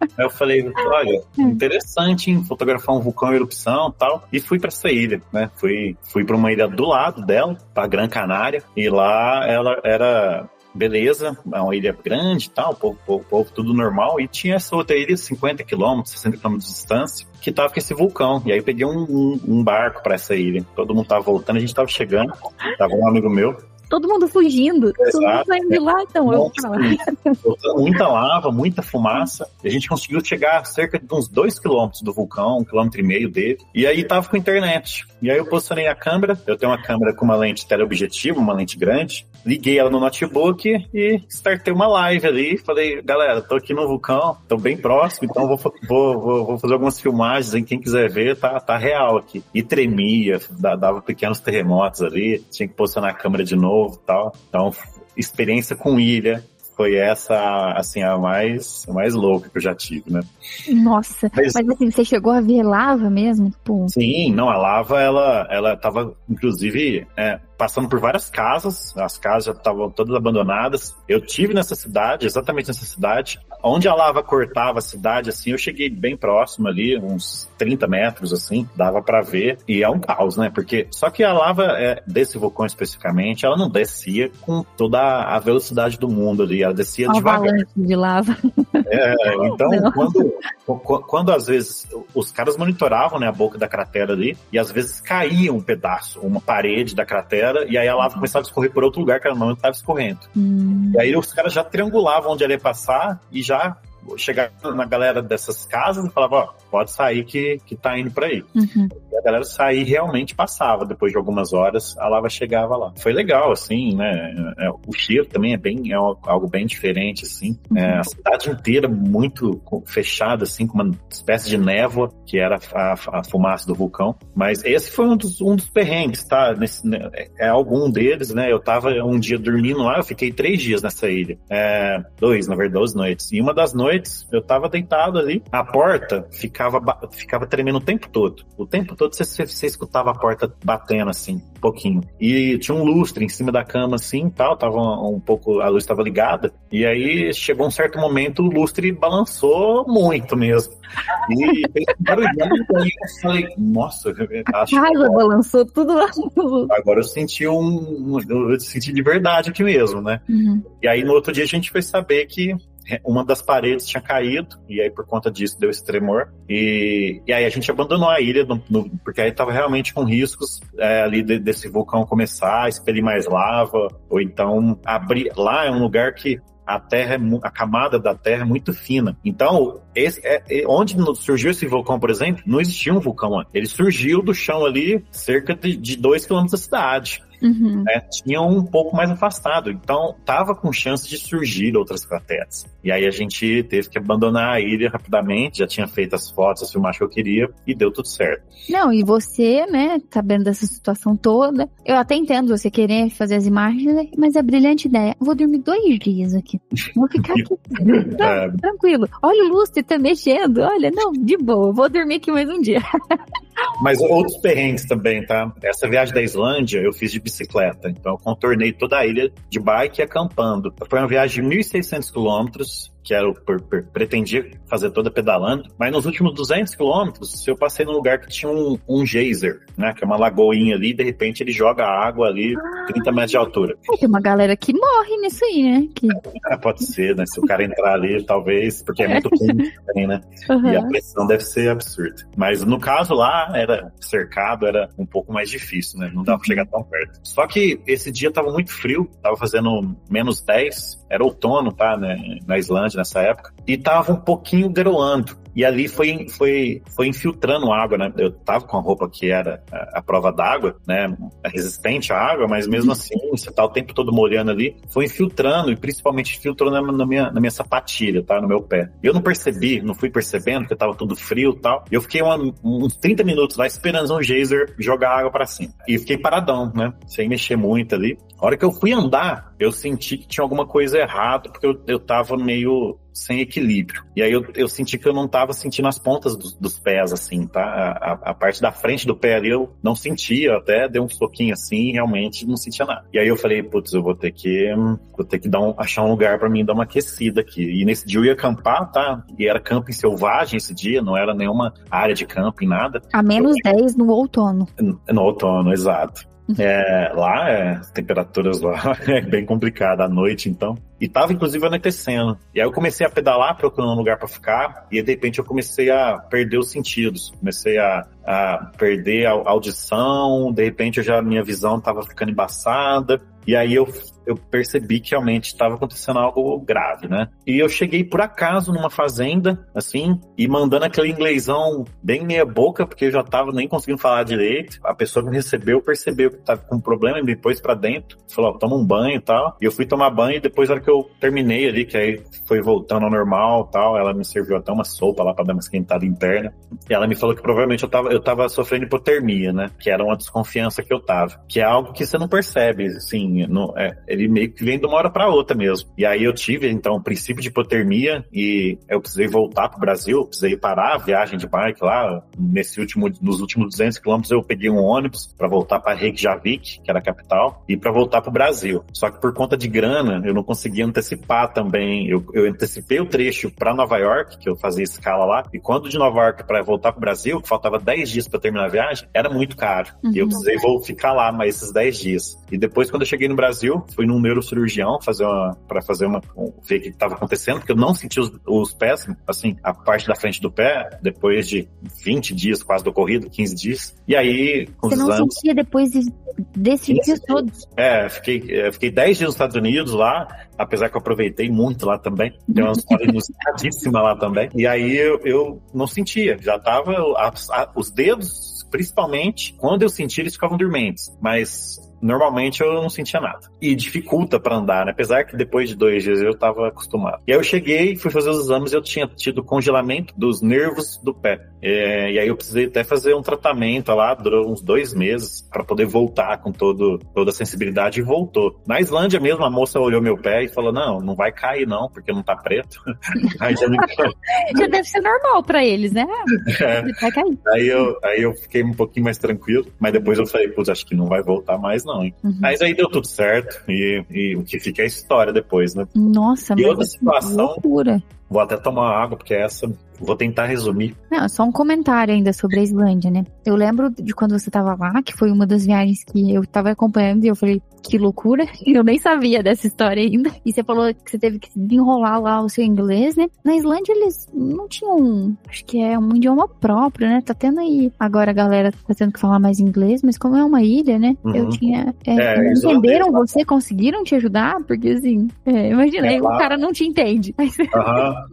aí eu falei, olha, interessante em fotografar um vulcão em erupção tal. E fui para essa ilha, né? Fui, fui para uma ilha do lado dela, para Gran Canária. E lá ela era beleza, é uma ilha grande e tal, povo, povo, povo, tudo normal, e tinha essa outra ilha, 50 quilômetros, 60 quilômetros de distância, que tava com esse vulcão. E aí eu peguei um, um, um barco para essa ilha. Todo mundo tava voltando, a gente tava chegando, tava um amigo meu, todo mundo fugindo, Exato. todo mundo saindo de lá, então eu Muita lava, muita fumaça. A gente conseguiu chegar a cerca de uns dois quilômetros do vulcão, um quilômetro e meio dele. E aí tava com internet. E aí eu posicionei a câmera. Eu tenho uma câmera com uma lente teleobjetiva, uma lente grande. Liguei ela no notebook e startei uma live ali. Falei, galera, tô aqui no vulcão, tô bem próximo, então vou, vou, vou, vou fazer algumas filmagens. Quem quiser ver, tá, tá real aqui. E tremia, dava pequenos terremotos ali. Tinha que posicionar a câmera de novo tal. Então, experiência com ilha, foi essa, assim, a mais, a mais louca que eu já tive, né? Nossa, mas, mas assim, você chegou a ver lava mesmo? Tipo... Sim, não, a lava, ela, ela tava, inclusive, é, passando por várias casas, as casas já estavam todas abandonadas. Eu tive nessa cidade, exatamente nessa cidade, onde a lava cortava a cidade, assim, eu cheguei bem próximo ali, uns 30 metros, assim, dava para ver, e é um caos, né? Porque, só que a lava é, desse vulcão especificamente, ela não descia com toda a velocidade do mundo ali, ela descia devagar. de lava. É, então, quando, quando às vezes os caras monitoravam, né, a boca da cratera ali, e às vezes caía um pedaço, uma parede da cratera, e aí a lava começava a escorrer por outro lugar que ela não estava escorrendo. Hum. E aí os caras já triangulavam onde ela ia passar e já chegar na galera dessas casas e falava, ó, pode sair que, que tá indo para aí. Uhum. Galera sair realmente passava, depois de algumas horas, a lava chegava lá. Foi legal, assim, né? É, o cheiro também é bem, é algo bem diferente, assim. É, a cidade inteira muito fechada, assim, com uma espécie de névoa, que era a, a fumaça do vulcão. Mas esse foi um dos, um dos perrengues, tá? Nesse, né, é algum deles, né? Eu tava um dia dormindo lá, eu fiquei três dias nessa ilha. É, dois, na verdade, duas noites. E uma das noites noites, eu tava deitado ali, a porta ficava, ficava tremendo o tempo todo. O tempo todo você, você escutava a porta batendo assim, um pouquinho. E tinha um lustre em cima da cama assim, tal, tava um, um pouco, a luz estava ligada. E aí chegou um certo momento, o lustre balançou muito mesmo. E fez um barulhão, eu falei, nossa, acho a casa balançou tudo lá. Agora eu senti um, eu senti de verdade aqui mesmo, né? Uhum. E aí no outro dia a gente foi saber que uma das paredes tinha caído, e aí por conta disso deu esse tremor. E, e aí a gente abandonou a ilha, no, no, porque aí estava realmente com riscos é, ali de, desse vulcão começar, expelir mais lava, ou então abrir. Lá é um lugar que a terra, é a camada da terra é muito fina. Então, esse, é, é, onde surgiu esse vulcão, por exemplo, não existia um vulcão. Ele surgiu do chão ali, cerca de 2 quilômetros da cidade uhum. né, tinham um pouco mais afastado. Então, tava com chance de surgir outras crateras. E aí a gente teve que abandonar a ilha rapidamente, já tinha feito as fotos, as filmagens que eu queria, e deu tudo certo. Não, e você, né, sabendo dessa situação toda, eu até entendo você querer fazer as imagens, mas é brilhante ideia. Vou dormir dois dias aqui. Vou ficar aqui. é. Tranquilo. Olha o lustre, tá mexendo. Olha, não, de boa, vou dormir aqui mais um dia. Mas outros perrengues também, tá? Essa viagem da Islândia eu fiz de bicicleta. Então eu contornei toda a ilha de bike e acampando. Foi uma viagem de 1.600 quilômetros que era o pretendia fazer toda pedalando, mas nos últimos 200 quilômetros eu passei num lugar que tinha um, um geyser, né, que é uma lagoinha ali, e de repente ele joga água ali, 30 metros de altura. É, tem uma galera que morre nisso aí, né? Que... É, pode ser, né, se o cara entrar ali, talvez, porque é muito quente também, né, uhum. e a pressão deve ser absurda. Mas no caso lá, era cercado, era um pouco mais difícil, né, não dava pra chegar tão perto. Só que esse dia tava muito frio, tava fazendo menos 10, era outono, tá, né, na Islândia nessa época, e tava um pouquinho garoando. E ali foi, foi, foi infiltrando água, né? Eu tava com a roupa que era a, a prova d'água, né? Resistente à água, mas mesmo assim, você tá o tempo todo molhando ali. Foi infiltrando e principalmente filtrou na, na, minha, na minha sapatilha, tá? No meu pé. Eu não percebi, não fui percebendo que tava tudo frio e tal. E eu fiquei uma, uns 30 minutos lá esperando um geyser jogar água para cima. E fiquei paradão, né? Sem mexer muito ali. A hora que eu fui andar, eu senti que tinha alguma coisa errada, porque eu, eu tava meio sem equilíbrio. E aí eu, eu senti que eu não tava sentindo as pontas dos, dos pés, assim, tá? A, a, a, parte da frente do pé ali eu não sentia, até dei um soquinho assim, realmente não sentia nada. E aí eu falei, putz, eu vou ter que, vou ter que dar um, achar um lugar para mim dar uma aquecida aqui. E nesse dia eu ia acampar, tá? E era camping selvagem esse dia, não era nenhuma área de camping, nada. A menos eu, 10 no outono. No, no outono, exato. É, lá, é, temperaturas lá é bem complicada à noite, então. E tava inclusive anoitecendo. E aí eu comecei a pedalar procurando um lugar para ficar, e de repente eu comecei a perder os sentidos. Comecei a, a perder a audição, de repente já minha visão tava ficando embaçada. E aí eu eu percebi que realmente estava acontecendo algo grave, né? E eu cheguei por acaso numa fazenda, assim, e mandando aquele inglêsão bem meia boca, porque eu já tava nem conseguindo falar direito. A pessoa que me recebeu percebeu que tava com um problema e me pôs pra dentro. Falou, ó, toma um banho e tal. E eu fui tomar banho e depois, na hora que eu terminei ali, que aí foi voltando ao normal tal, ela me serviu até uma sopa lá pra dar uma esquentada interna. E ela me falou que provavelmente eu tava, eu tava sofrendo hipotermia, né? Que era uma desconfiança que eu tava. Que é algo que você não percebe, assim, no, é, ele meio que vem de uma hora para outra mesmo. E aí eu tive, então, o princípio de hipotermia e eu precisei voltar pro Brasil, precisei parar a viagem de bike lá. Nesse último, nos últimos 200 quilômetros eu peguei um ônibus para voltar para Reykjavik, que era a capital, e para voltar pro Brasil. Só que por conta de grana, eu não conseguia antecipar também. Eu, eu antecipei o trecho para Nova York, que eu fazia escala lá, e quando de Nova York para voltar pro Brasil, que faltava 10 dias para terminar a viagem, era muito caro. Uhum. E eu uhum. precisei vou ficar lá mais esses 10 dias. E depois, quando eu cheguei no Brasil, fui num neurocirurgião fazer uma, para fazer uma, ver o que estava acontecendo, porque eu não senti os, os, pés, assim, a parte da frente do pé, depois de 20 dias quase do corrido, 15 dias. E aí, com Você não sentia depois de, desses dias todos? É, fiquei, fiquei 10 dias nos Estados Unidos lá, apesar que eu aproveitei muito lá também. Tem uma história inusitadíssima lá também. E aí eu, eu não sentia, já tava, a, a, os dedos principalmente, quando eu senti, eles ficavam dormentes. Mas normalmente eu não sentia nada. E dificulta para andar, né? Apesar que depois de dois dias eu estava acostumado. E aí eu cheguei, fui fazer os exames e eu tinha tido congelamento dos nervos do pé. É, e aí eu precisei até fazer um tratamento lá, durou uns dois meses, para poder voltar com todo, toda a sensibilidade e voltou. Na Islândia mesmo, a moça olhou meu pé e falou: Não, não vai cair não, porque não tá preto. aí já, me... já deve ser normal para eles, né? É. Vai cair. Aí eu, aí eu fiquei um pouquinho mais tranquilo, mas depois eu falei: Putz, acho que não vai voltar mais não não? Uhum. Mas aí deu tudo certo e, e, o que fica é a história depois, né? Nossa, e outra situação. Loucura. Vou até tomar água, porque essa Vou tentar resumir. Não, só um comentário ainda sobre a Islândia, né? Eu lembro de quando você tava lá, que foi uma das viagens que eu tava acompanhando e eu falei, que loucura. Eu nem sabia dessa história ainda. E você falou que você teve que desenrolar lá o seu inglês, né? Na Islândia eles não tinham, acho que é um idioma próprio, né? Tá tendo aí, agora a galera tá tendo que falar mais inglês, mas como é uma ilha, né? Uhum. Eu tinha, é, é, entenderam você? Conseguiram te ajudar? Porque assim, é, imaginei, é, lá... o cara não te entende. Uhum.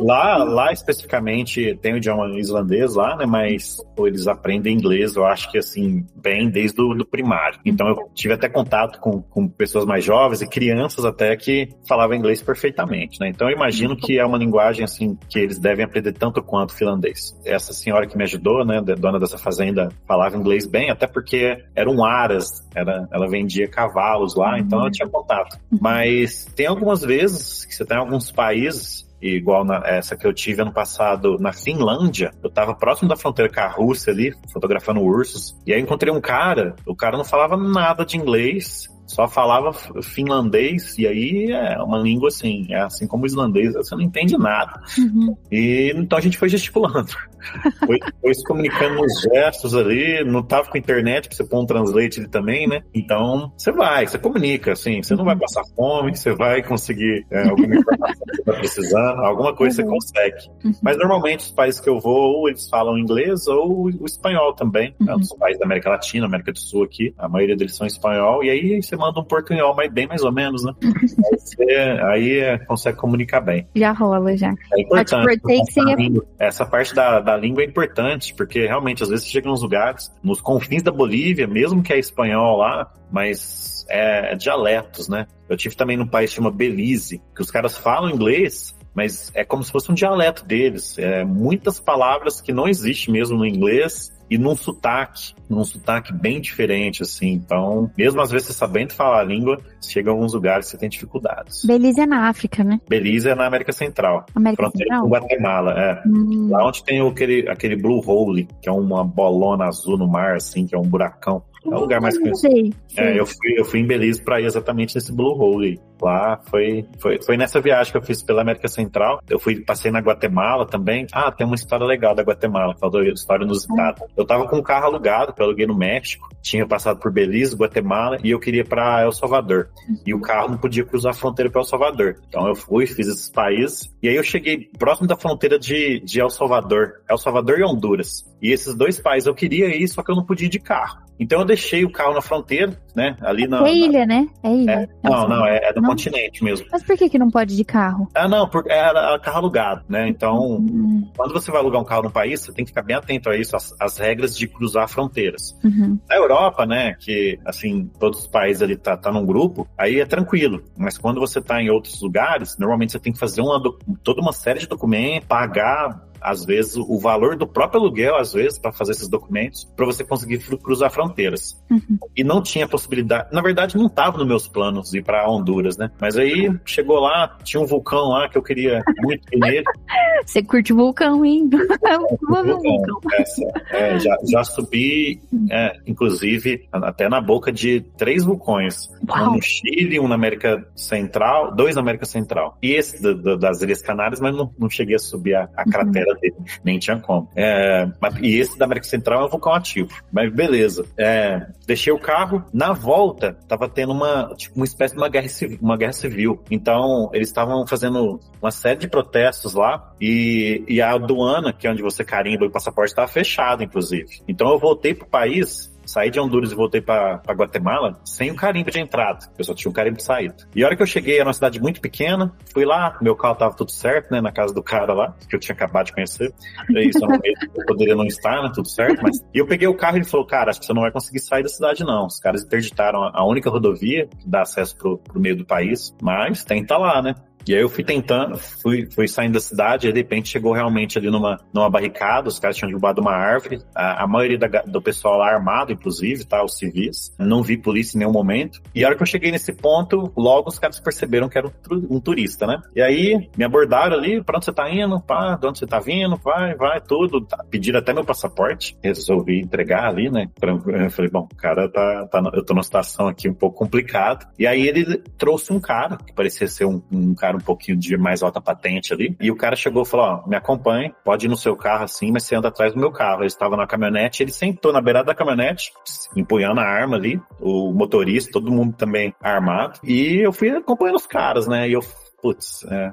Lá, lá especificamente tem o idioma islandês lá, né? Mas eles aprendem inglês, eu acho que assim, bem desde o do primário. Então eu tive até contato com, com pessoas mais jovens e crianças até que falavam inglês perfeitamente, né? Então eu imagino que é uma linguagem assim que eles devem aprender tanto quanto finlandês. Essa senhora que me ajudou, né, dona dessa fazenda, falava inglês bem, até porque eram aras, era, ela vendia cavalos lá, então eu tinha contato. Mas tem algumas vezes que você tem alguns países igual na, essa que eu tive ano passado na Finlândia. Eu tava próximo da fronteira com a Rússia ali, fotografando ursos. E aí encontrei um cara, o cara não falava nada de inglês, só falava finlandês, e aí é uma língua assim, é assim como o islandês, você não entende nada. Uhum. E então a gente foi gesticulando. foi, foi se comunicando nos gestos ali, não tava com internet pra você pôr um translate ali também, né? Então, você vai, você comunica, assim, você não vai uhum. passar fome, você vai conseguir é, alguma informação que você tá precisando, alguma coisa uhum. você consegue. Uhum. Mas normalmente os países que eu vou, ou eles falam inglês ou o espanhol também. Né? Os países da América Latina, América do Sul aqui, a maioria deles são espanhol, e aí você manda um portunhol, mas bem mais ou menos, né? aí, você, aí é, consegue comunicar bem. Já rola, já. É importante. Essa parte da, da língua é importante, porque realmente, às vezes, você chega nos lugares, nos confins da Bolívia, mesmo que é espanhol lá, mas é, é dialetos, né? Eu tive também num país que chama Belize, que os caras falam inglês, mas é como se fosse um dialeto deles. É, muitas palavras que não existem mesmo no inglês e num sotaque, num sotaque bem diferente, assim. Então, mesmo às vezes você sabendo falar a língua, chega a alguns lugares você tem dificuldades. Belize é na África, né? Belize é na América Central. América Fronteira Central? com Guatemala, é. Hum. Lá onde tem aquele, aquele Blue Hole, que é uma bolona azul no mar, assim, que é um buracão. É o lugar mais conhecido. É, eu fui, eu fui em Belize para ir exatamente nesse Blue Hole. Lá foi, foi, foi nessa viagem que eu fiz pela América Central. Eu fui, passei na Guatemala também. Ah, tem uma história legal da Guatemala, falou história inusitada. Eu tava com um carro alugado, que eu aluguei no México. Tinha passado por Belize, Guatemala, e eu queria para El Salvador. E o carro não podia cruzar a fronteira para El Salvador. Então eu fui, fiz esses países. E aí eu cheguei próximo da fronteira de, de El Salvador. El Salvador e Honduras. E esses dois países eu queria ir, só que eu não podia ir de carro. Então eu deixei o carro na fronteira, né? Ali na. É ilha, na... né? É ilha. É, não, não, é, é do não. continente mesmo. Mas por que, que não pode ir de carro? Ah, não, porque era carro alugado, né? Então, uhum. quando você vai alugar um carro no país, você tem que ficar bem atento a isso, as, as regras de cruzar fronteiras. Uhum. Na Europa, né, que assim, todos os países ali tá, tá num grupo, aí é tranquilo. Mas quando você tá em outros lugares, normalmente você tem que fazer uma, toda uma série de documentos, pagar às vezes, o valor do próprio aluguel, às vezes, para fazer esses documentos, para você conseguir cruzar fronteiras. Uhum. E não tinha possibilidade, na verdade, não estava nos meus planos ir para Honduras, né? Mas aí chegou lá, tinha um vulcão lá que eu queria muito ir nele. Você curte vulcão, hein? vulcão. É, já, já subi, é, inclusive, até na boca de três vulcões. Uau. Um no Chile, um na América Central, dois na América Central. E esse do, do, das Ilhas Canárias, mas não, não cheguei a subir a, a uhum. cratera dele, nem tinha como. É, e esse da América Central é um vulcão ativo. Mas beleza. É, deixei o carro, na volta, tava tendo uma, tipo, uma espécie de uma guerra civil. Uma guerra civil. Então, eles estavam fazendo uma série de protestos lá e, e a aduana, que é onde você carimba o passaporte, estava fechada, inclusive. Então eu voltei pro país saí de Honduras e voltei para Guatemala sem o carimbo de entrada. Eu só tinha um carimbo de saída. E a hora que eu cheguei, era uma cidade muito pequena, fui lá, meu carro tava tudo certo, né, na casa do cara lá, que eu tinha acabado de conhecer. E isso eu poderia não estar, né, tudo certo, mas... E eu peguei o carro e ele falou, cara, acho que você não vai conseguir sair da cidade, não. Os caras interditaram a única rodovia que dá acesso pro, meio do país, mas tenta lá, né? E aí eu fui tentando, fui, fui saindo da cidade, e de repente chegou realmente ali numa, numa barricada, os caras tinham derrubado uma árvore, a, a maioria da, do pessoal lá armado, inclusive, tá, os civis, não vi polícia em nenhum momento. E a hora que eu cheguei nesse ponto, logo os caras perceberam que era um, um turista, né? E aí me abordaram ali, pra onde você tá indo? Pá, de onde você tá vindo? Vai, vai, tudo. Tá, pediram até meu passaporte, resolvi entregar ali, né? Eu falei, bom, cara tá, tá eu tô numa situação aqui um pouco complicada. E aí ele trouxe um cara, que parecia ser um, um cara cara um pouquinho de mais alta patente ali. E o cara chegou e falou: Ó, me acompanhe, pode ir no seu carro assim, mas você anda atrás do meu carro. Ele estava na caminhonete, ele sentou na beirada da caminhonete, empunhando a arma ali, o motorista, todo mundo também armado. E eu fui acompanhando os caras, né? E eu putz, é,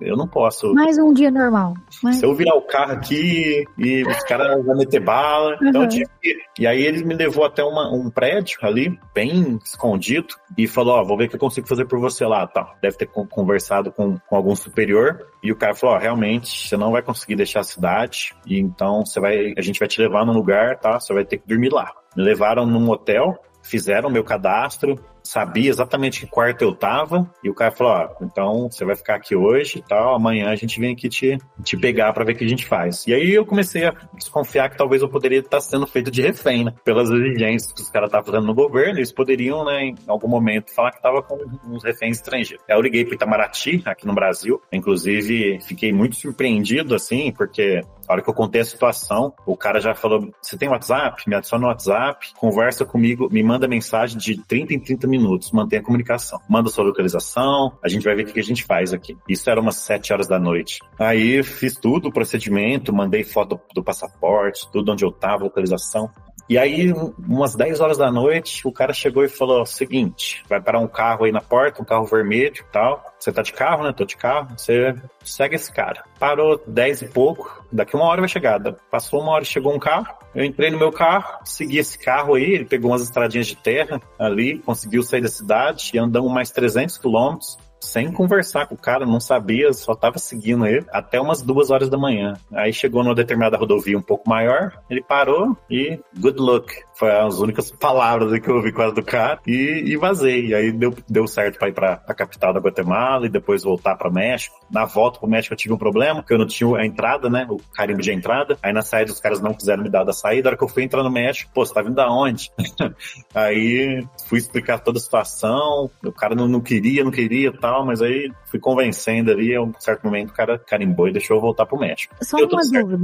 eu não posso. Mais um dia normal. Mais... Se eu virar o carro aqui e os caras vão meter bala, uhum. então tinha que... E aí ele me levou até uma, um prédio ali, bem escondido, e falou, ó, oh, vou ver o que eu consigo fazer por você lá, tá. Deve ter conversado com, com algum superior, e o cara falou, ó, oh, realmente, você não vai conseguir deixar a cidade, e então você vai, a gente vai te levar num lugar, tá, você vai ter que dormir lá. Me levaram num hotel, fizeram meu cadastro, sabia exatamente que quarto eu tava, e o cara falou, ó, então você vai ficar aqui hoje e tal, amanhã a gente vem aqui te, te pegar para ver o que a gente faz. E aí eu comecei a desconfiar que talvez eu poderia estar sendo feito de refém, né? Pelas exigências que os caras estavam fazendo no governo, eles poderiam, né, em algum momento, falar que tava com uns reféns estrangeiros. Aí eu liguei pro Itamaraty, aqui no Brasil, inclusive fiquei muito surpreendido, assim, porque a hora que eu contei a situação, o cara já falou: Você tem WhatsApp? Me adiciona no WhatsApp, conversa comigo, me manda mensagem de 30 em 30 minutos, mantenha a comunicação. Manda sua localização, a gente vai ver o que a gente faz aqui. Isso era umas 7 horas da noite. Aí fiz tudo, o procedimento, mandei foto do passaporte, tudo onde eu tava, localização. E aí, umas 10 horas da noite, o cara chegou e falou: seguinte, vai parar um carro aí na porta, um carro vermelho e tal. Você tá de carro, né? Tô de carro. Você segue esse cara. Parou 10 e pouco. Daqui uma hora vai chegar. Passou uma hora, chegou um carro. Eu entrei no meu carro, segui esse carro aí. Ele pegou umas estradinhas de terra ali, conseguiu sair da cidade e andamos mais 300 quilômetros sem conversar com o cara, não sabia, só tava seguindo ele até umas duas horas da manhã. Aí chegou numa determinada rodovia um pouco maior, ele parou e good luck. Foi as únicas palavras que eu ouvi quase do cara e, e vazei. Aí deu, deu certo para ir para a capital da Guatemala e depois voltar para México. Na volta pro México eu tive um problema, porque eu não tinha a entrada, né? O carimbo de entrada. Aí na saída os caras não quiseram me dar da saída. A hora que eu fui entrar no México, pô, você tá vindo da onde? aí fui explicar toda a situação. O cara não, não queria, não queria tal, mas aí fui convencendo ali. A um certo momento o cara carimbou e deixou eu voltar pro México. Só uma dúvida.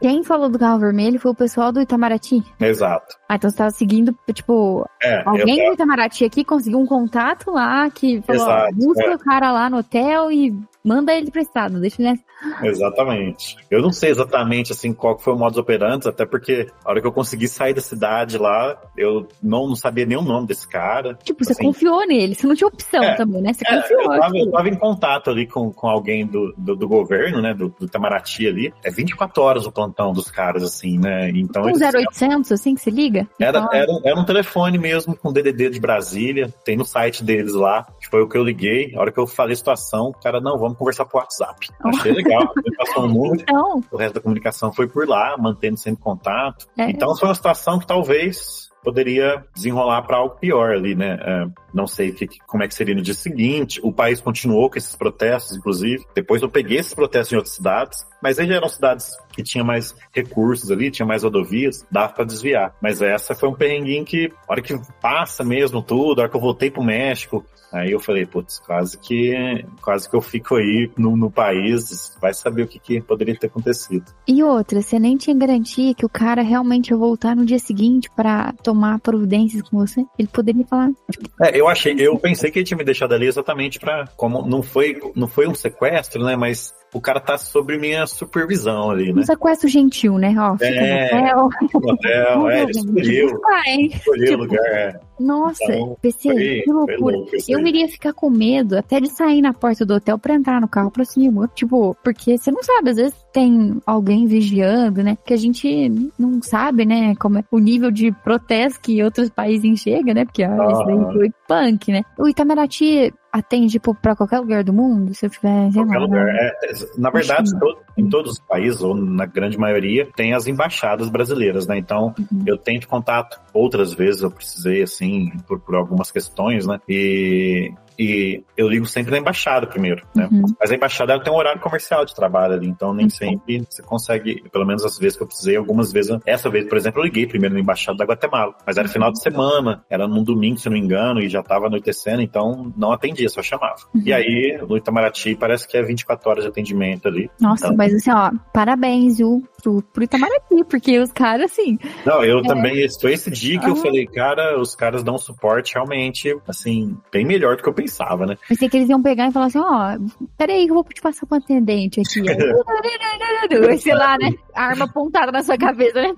Quem falou do carro vermelho foi o pessoal do Itamaraty? Exato. Ah, então você tava seguindo, tipo, é, alguém eu... do Itamaraty aqui conseguiu um contato lá que falou, Exato, busca é. o cara lá no hotel e manda ele pro estado, deixa ele Exatamente. Eu não sei exatamente assim qual foi o modus operandi, até porque a hora que eu consegui sair da cidade lá, eu não, não sabia nem o nome desse cara. Tipo, você assim, confiou nele, você não tinha opção é, também, né? Você é, confiou. Eu tava, eu tava, em contato ali com, com alguém do, do, do governo, né? Do, do Itamaraty ali. É 24 horas o plantão dos caras, assim, né? Então. Um 0800, assim, que se liga? Era, então... era, era um telefone mesmo com DDD de Brasília, tem no site deles lá. Foi o que eu liguei. A hora que eu falei a situação, o cara, não, vamos conversar por WhatsApp. Achei legal. passou um número, então... o resto da comunicação foi por lá, mantendo sempre contato. É. Então foi uma situação que talvez poderia desenrolar para algo pior ali, né? É, não sei que, como é que seria no dia seguinte. O país continuou com esses protestos, inclusive. Depois eu peguei esses protestos em outras cidades, mas aí já eram cidades que tinham mais recursos ali, tinha mais rodovias, dava para desviar. Mas essa foi um perrenguinho que, a hora que passa mesmo tudo, a hora que eu voltei pro México, Aí eu falei, putz, quase que, quase que eu fico aí no, no país, vai saber o que, que, poderia ter acontecido. E outra, você nem tinha garantia que o cara realmente ia voltar no dia seguinte para tomar providências com você? Ele poderia falar. É, eu achei, eu pensei que ele tinha me deixado ali exatamente para como não foi, não foi um sequestro, né? Mas o cara tá sob minha supervisão ali, né? Um sequestro gentil, né? Ó, fica é, no hotel. No hotel, é, ele escolheu. Escolheu tipo, o lugar, é. Nossa, então, PC, foi, que loucura. Louco, eu iria ficar com medo até de sair na porta do hotel pra entrar no carro pra cima. Tipo, porque você não sabe, às vezes tem alguém vigiando, né? Que a gente não sabe, né? Como é o nível de protesto que outros países chega, né? Porque ah. esse daí foi punk, né? O Itamaraty atende tipo, para qualquer lugar do mundo, se eu tiver. Qualquer lugar. Né? É, na verdade, todo, em todos os países, ou na grande maioria, tem as embaixadas brasileiras, né? Então, uhum. eu tento contato outras vezes, eu precisei, assim, por, por algumas questões, né? E e eu ligo sempre na embaixada primeiro, né? Uhum. Mas a embaixada ela tem um horário comercial de trabalho ali, então nem uhum. sempre você consegue, pelo menos as vezes que eu precisei, algumas vezes, essa vez, por exemplo, eu liguei primeiro na embaixada da Guatemala, mas era uhum. final de semana, era num domingo, se não me engano, e já tava anoitecendo, então não atendia, só chamava. Uhum. E aí, no Itamaraty, parece que é 24 horas de atendimento ali. Nossa, então, mas assim, ó, parabéns, viu, pro, pro Itamaraty, porque os caras, assim... Não, eu é... também, foi esse dia que eu falei, cara, os caras dão suporte realmente, assim, bem melhor do que eu pensei pensava, né? Pensei que eles iam pegar e falar assim, ó, oh, peraí que eu vou te passar com um atendente aqui. Sei lá, né? arma apontada na sua cabeça, né?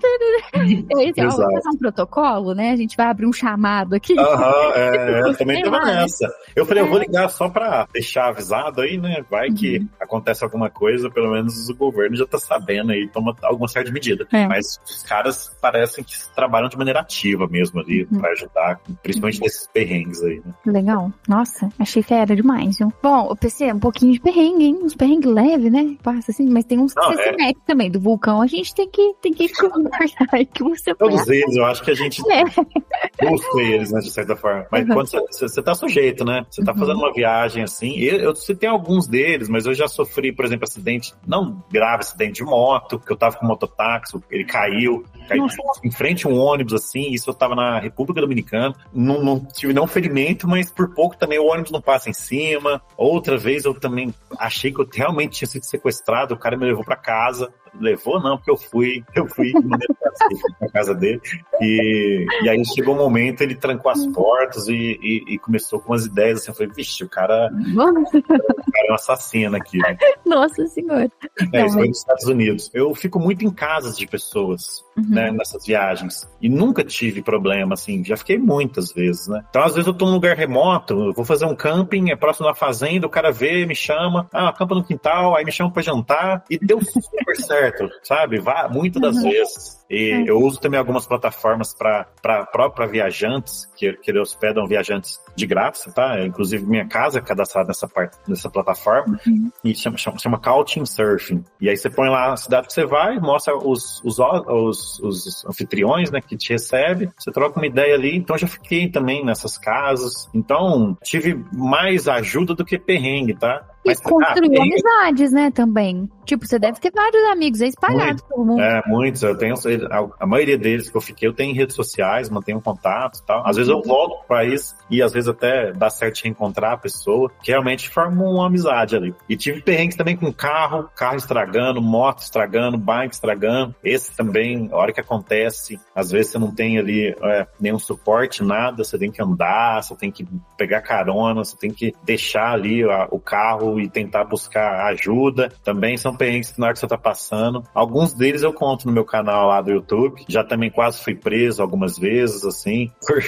Assim, ó, vamos fazer um protocolo, né? A gente vai abrir um chamado aqui. Aham, é, eu também tava nessa. Eu falei, é. eu vou é. ligar só pra deixar avisado aí, né? Vai uhum. que acontece alguma coisa, pelo menos o governo já tá sabendo aí, toma alguma certa medida. É. Mas os caras parecem que trabalham de maneira ativa mesmo ali, uhum. pra ajudar, principalmente uhum. nesses perrengues aí, né? Legal. Nossa, nossa, achei que era demais, viu? Bom, eu pensei, um pouquinho de perrengue, hein? Uns perrengues leves, né? Passa assim, mas tem uns que você é. se mete também. Do vulcão a gente tem que, tem que conversar que você Todos eles, eu acho que a gente é. busca eles, né, de certa forma. Mas uhum. quando você, você tá sujeito, né? Você tá uhum. fazendo uma viagem assim. Eu, eu citei alguns deles, mas eu já sofri, por exemplo, acidente, não grave acidente de moto, que eu tava com mototáxi, ele caiu, caiu em frente a um ônibus, assim, isso eu tava na República Dominicana. Não, não tive nenhum ferimento, mas por pouco também o ônibus não passa em cima. Outra vez eu também achei que eu realmente tinha sido sequestrado, o cara me levou para casa. Levou não, porque eu fui, eu fui pra casa dele. E, e aí chegou um momento, ele trancou as portas e, e, e começou com umas ideias assim. Eu falei, vixe, o cara, o cara é um assassino aqui. Né? Nossa senhora. É, isso foi nos Estados Unidos. Eu fico muito em casas de pessoas. uhum. né, nessas viagens. E nunca tive problema, assim, já fiquei muitas vezes, né? Então, às vezes eu tô num lugar remoto, vou fazer um camping, é próximo da fazenda, o cara vê, me chama, ah, campa no quintal, aí me chama pra jantar, e deu super certo, sabe? Vá, muitas das uhum. vezes. E uhum. eu uso também algumas plataformas para própria viajantes, que, que hospedam viajantes de graça, tá? Inclusive minha casa é cadastrada nessa parte, nessa plataforma, uhum. e chama, chama, chama Couching Surfing. E aí você põe lá a cidade que você vai, mostra os, os, os, os anfitriões, né, que te recebe, você troca uma ideia ali, então já fiquei também nessas casas, então tive mais ajuda do que perrengue, tá? Mas, e construiu ah, amizades, né, também. Tipo, você deve ter vários amigos aí espalhados pelo mundo. É, muitos. Eu tenho, a, a, maioria deles que eu fiquei, eu tenho em redes sociais, mantenho contato e tal. Às vezes eu uhum. volto pro país e às vezes até dá certo de reencontrar a pessoa, que realmente forma uma amizade ali. E tive perrengues também com carro, carro estragando, moto estragando, bike estragando. Esse também, a hora que acontece, às vezes você não tem ali é, nenhum suporte, nada, você tem que andar, você tem que pegar carona, você tem que deixar ali a, o carro e tentar buscar ajuda. Também são perrengues que na hora que você tá passando. Alguns deles eu conto no meu canal lá do YouTube. Já também quase fui preso algumas vezes, assim, por,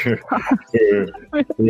por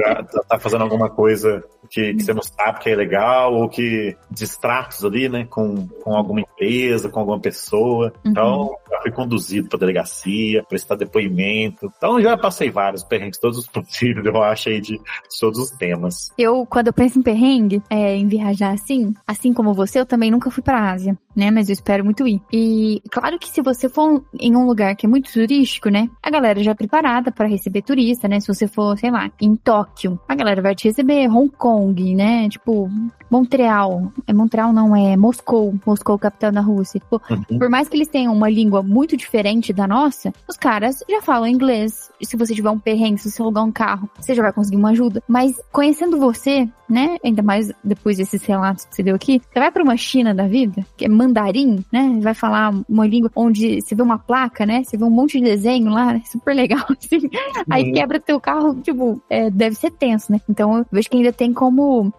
tá fazendo alguma coisa que, que, você não sabe que é legal, ou que distratos ali, né, com, com alguma empresa, com alguma pessoa. Uhum. Então, já fui conduzido pra delegacia, prestar depoimento. Então, já passei vários perrengues, todos os possíveis, eu acho, aí, de, todos os temas. Eu, quando eu penso em perrengue, é, em viajar assim, assim como você, eu também nunca fui pra Ásia, né, mas eu espero muito ir. E, claro que se você for em um lugar que é muito turístico, né, a galera já é preparada para receber turista, né, se você for, sei lá, em Tóquio, a galera vai te receber, Hong Kong, Né? Tipo, Montreal. É Montreal não, é Moscou. Moscou, capital da Rússia. Tipo, uhum. Por mais que eles tenham uma língua muito diferente da nossa, os caras já falam inglês. Se você tiver um perrengue, se você alugar um carro, você já vai conseguir uma ajuda. Mas conhecendo você, né? Ainda mais depois desses relatos que você deu aqui, você vai para uma China da vida, que é mandarim, né? Vai falar uma língua onde você vê uma placa, né? Você vê um monte de desenho lá, né? Super legal, assim. Aí uhum. quebra teu carro, tipo, é, deve ser tenso, né? Então eu vejo que ainda tem como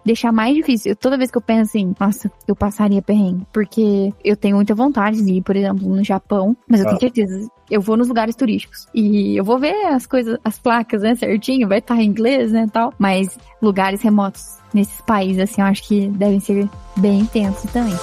deixar mais difícil. Eu, toda vez que eu penso assim, nossa, eu passaria perrengue. Porque eu tenho muita vontade de ir, por exemplo, no Japão, mas eu tenho ah. certeza eu vou nos lugares turísticos. E eu vou ver as coisas, as placas, né, certinho, vai estar em inglês, né, tal. Mas lugares remotos nesses países, assim, eu acho que devem ser bem intensos também.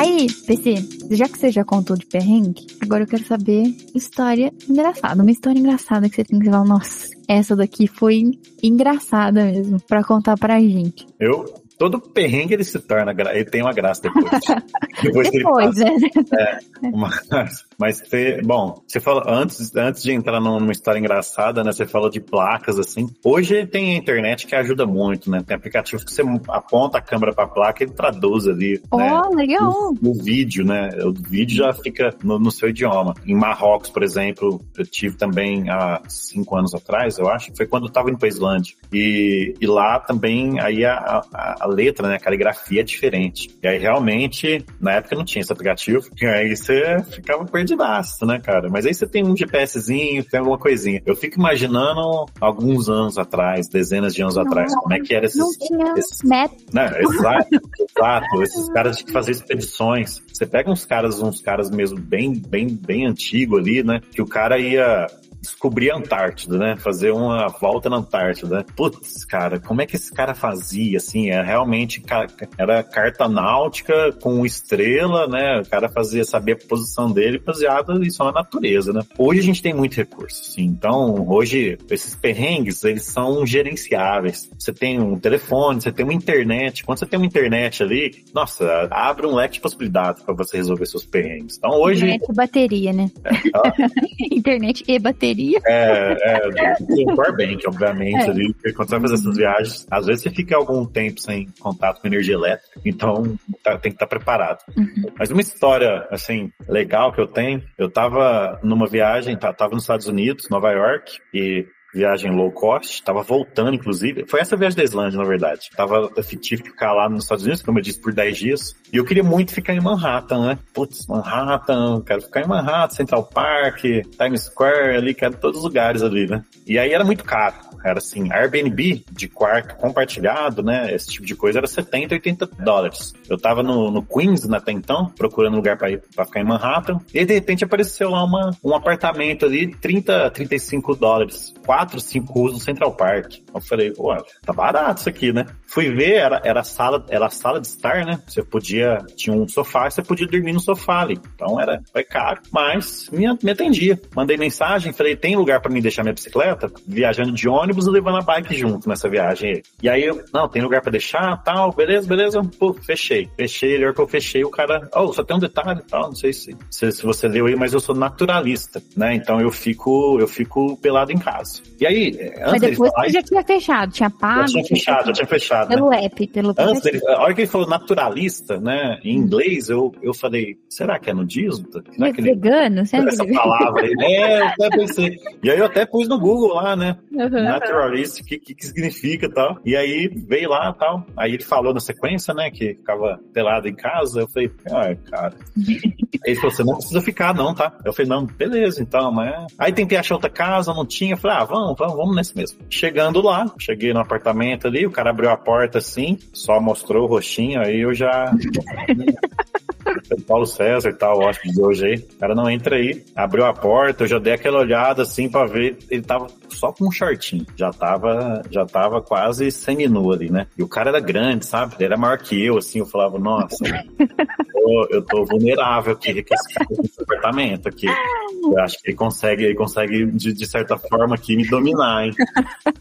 Aí, PC, já que você já contou de perrengue, agora eu quero saber história engraçada. Uma história engraçada que você tem que falar, nossa, essa daqui foi engraçada mesmo, para contar pra gente. Eu? todo perrengue ele se torna, ele tem uma graça depois. depois, depois né? É, mas, mas ter, bom, você falou, antes, antes de entrar numa história engraçada, né, você falou de placas, assim, hoje tem a internet que ajuda muito, né, tem aplicativo que você aponta a câmera pra placa e ele traduz ali, oh, né, legal! O, o, vídeo, né, o vídeo já fica no, no, seu idioma. Em Marrocos, por exemplo, eu tive também há cinco anos atrás, eu acho, foi quando eu tava indo pra Islândia, e, e lá também, aí a, a, a letra, né, a caligrafia é diferente. E aí realmente, na época não tinha esse aplicativo, e aí você ficava perdidaço, né, cara? Mas aí você tem um GPSzinho, tem alguma coisinha. Eu fico imaginando alguns anos atrás, dezenas de anos não, atrás, como é que era esses... Não tinha esses, né, exato, exato. Esses caras tinham que fazer expedições. Você pega uns caras, uns caras mesmo bem, bem, bem antigo ali, né, que o cara ia descobrir a Antártida, né? Fazer uma volta na Antártida. Putz, cara, como é que esse cara fazia, assim? É realmente, era carta náutica com estrela, né? O cara fazia saber a posição dele baseado em só na natureza, né? Hoje a gente tem muito recurso, assim. Então, hoje, esses perrengues, eles são gerenciáveis. Você tem um telefone, você tem uma internet. Quando você tem uma internet ali, nossa, abre um leque de possibilidades para você resolver seus perrengues. Então, hoje... Internet e bateria, né? É, internet e bateria bateria. É, é tem o Powerbank, obviamente, é. ali, porque quando você vai fazer essas viagens, às vezes você fica algum tempo sem contato com energia elétrica, então tá, tem que estar tá preparado. Uhum. Mas uma história, assim, legal que eu tenho, eu tava numa viagem, tá, tava nos Estados Unidos, Nova York, e viagem low cost, tava voltando, inclusive. Foi essa viagem da Islândia, na verdade. Tava, tive que ficar lá nos Estados Unidos, como eu disse, por 10 dias. E eu queria muito ficar em Manhattan, né? Putz, Manhattan, quero ficar em Manhattan, Central Park, Times Square, ali, quero todos os lugares ali, né? E aí era muito caro. Era assim, Airbnb de quarto compartilhado, né? Esse tipo de coisa era 70, 80 dólares. Eu tava no, no Queens até então, procurando lugar para ir para ficar em Manhattan, e de repente apareceu lá uma, um apartamento ali, 30, 35 dólares. 4, 5 ruas no Central Park. Eu falei, pô, tá barato isso aqui, né? Fui ver, era, era sala, era sala de estar, né? Você podia, tinha um sofá, você podia dormir no sofá ali. Então era, foi caro, mas me, me atendia. Mandei mensagem, falei, tem lugar para mim deixar minha bicicleta? Viajando de ônibus e levando a bike junto nessa viagem. E aí eu, não, tem lugar para deixar, tal, beleza, beleza. Pô, fechei. Fechei, ele que eu fechei, o cara, oh, só tem um detalhe, tal, não sei se, se, se você leu aí, mas eu sou naturalista, né? Então eu fico, eu fico pelado em casa. E aí, antes Mas depois falar, já tinha fechado, tinha pago. Já tinha fechado, já tinha fechado. Pelo né? app, pelo Antes dele, a hora que ele falou naturalista, né, em inglês, eu, eu falei, será que é nudismo? Será é que ele... vegano? Será essa que palavra aí? É, eu até pensei. E aí eu até pus no Google lá, né, uhum. naturalista, o que, que, que significa e tal. E aí veio lá e tal. Aí ele falou na sequência, né, que ficava pelado em casa. Eu falei, ai, cara. ele falou, você não precisa ficar não, tá? Eu falei, não, beleza, então, né. Aí tentei achar outra casa, não tinha. Eu falei, ah, vamos, vamos, vamos nesse mesmo. Chegando lá, cheguei no apartamento ali, o cara abriu a porta assim, só mostrou o roxinho, aí eu já. Paulo César e tal, o hóspede de hoje aí. O cara não entra aí. Abriu a porta, eu já dei aquela olhada assim pra ver. Ele tava só com um shortinho. Já tava, já tava quase semi-nu ali, né? E o cara era grande, sabe? Ele era maior que eu, assim. Eu falava, nossa, eu, eu tô vulnerável aqui com esse apartamento aqui. Eu acho que ele consegue, ele consegue, de, de certa forma, aqui me dominar, hein?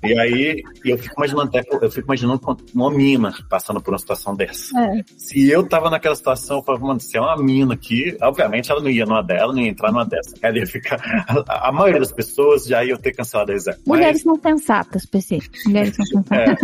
E aí, eu fico imaginando, eu fico imaginando uma mina passando por uma situação dessa. É. Se eu tava naquela situação, eu falava, mano, se é uma mina aqui, obviamente ela não ia numa dela, não ia entrar numa dessa. Ela ia ficar. A, a maioria das pessoas já ia ter cancelado a reserva. Mulheres Mas... são sensatas, PC. Mulheres são sensatas.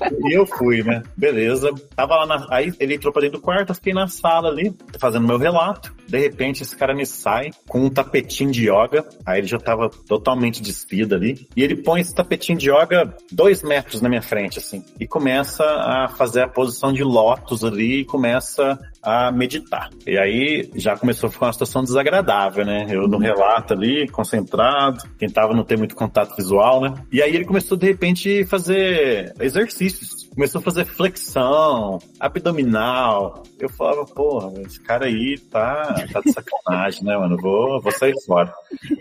É. E eu fui, né? Beleza. Tava lá na. Aí ele entrou pra dentro do quarto, eu fiquei na sala ali, fazendo meu relato. De repente, esse cara me sai com um tapetinho de yoga. Aí ele já tava totalmente despido ali. E ele põe esse tapetinho de yoga dois metros na minha frente, assim. E começa a fazer a posição de lótus ali e começa a meditar. E aí já começou a ficar uma situação desagradável, né? Eu no relato ali, concentrado, tentava não ter muito contato visual, né? E aí ele começou de repente fazer exercícios começou a fazer flexão, abdominal. Eu falava, porra, esse cara aí tá, tá de sacanagem, né, mano? Vou, vou sair fora.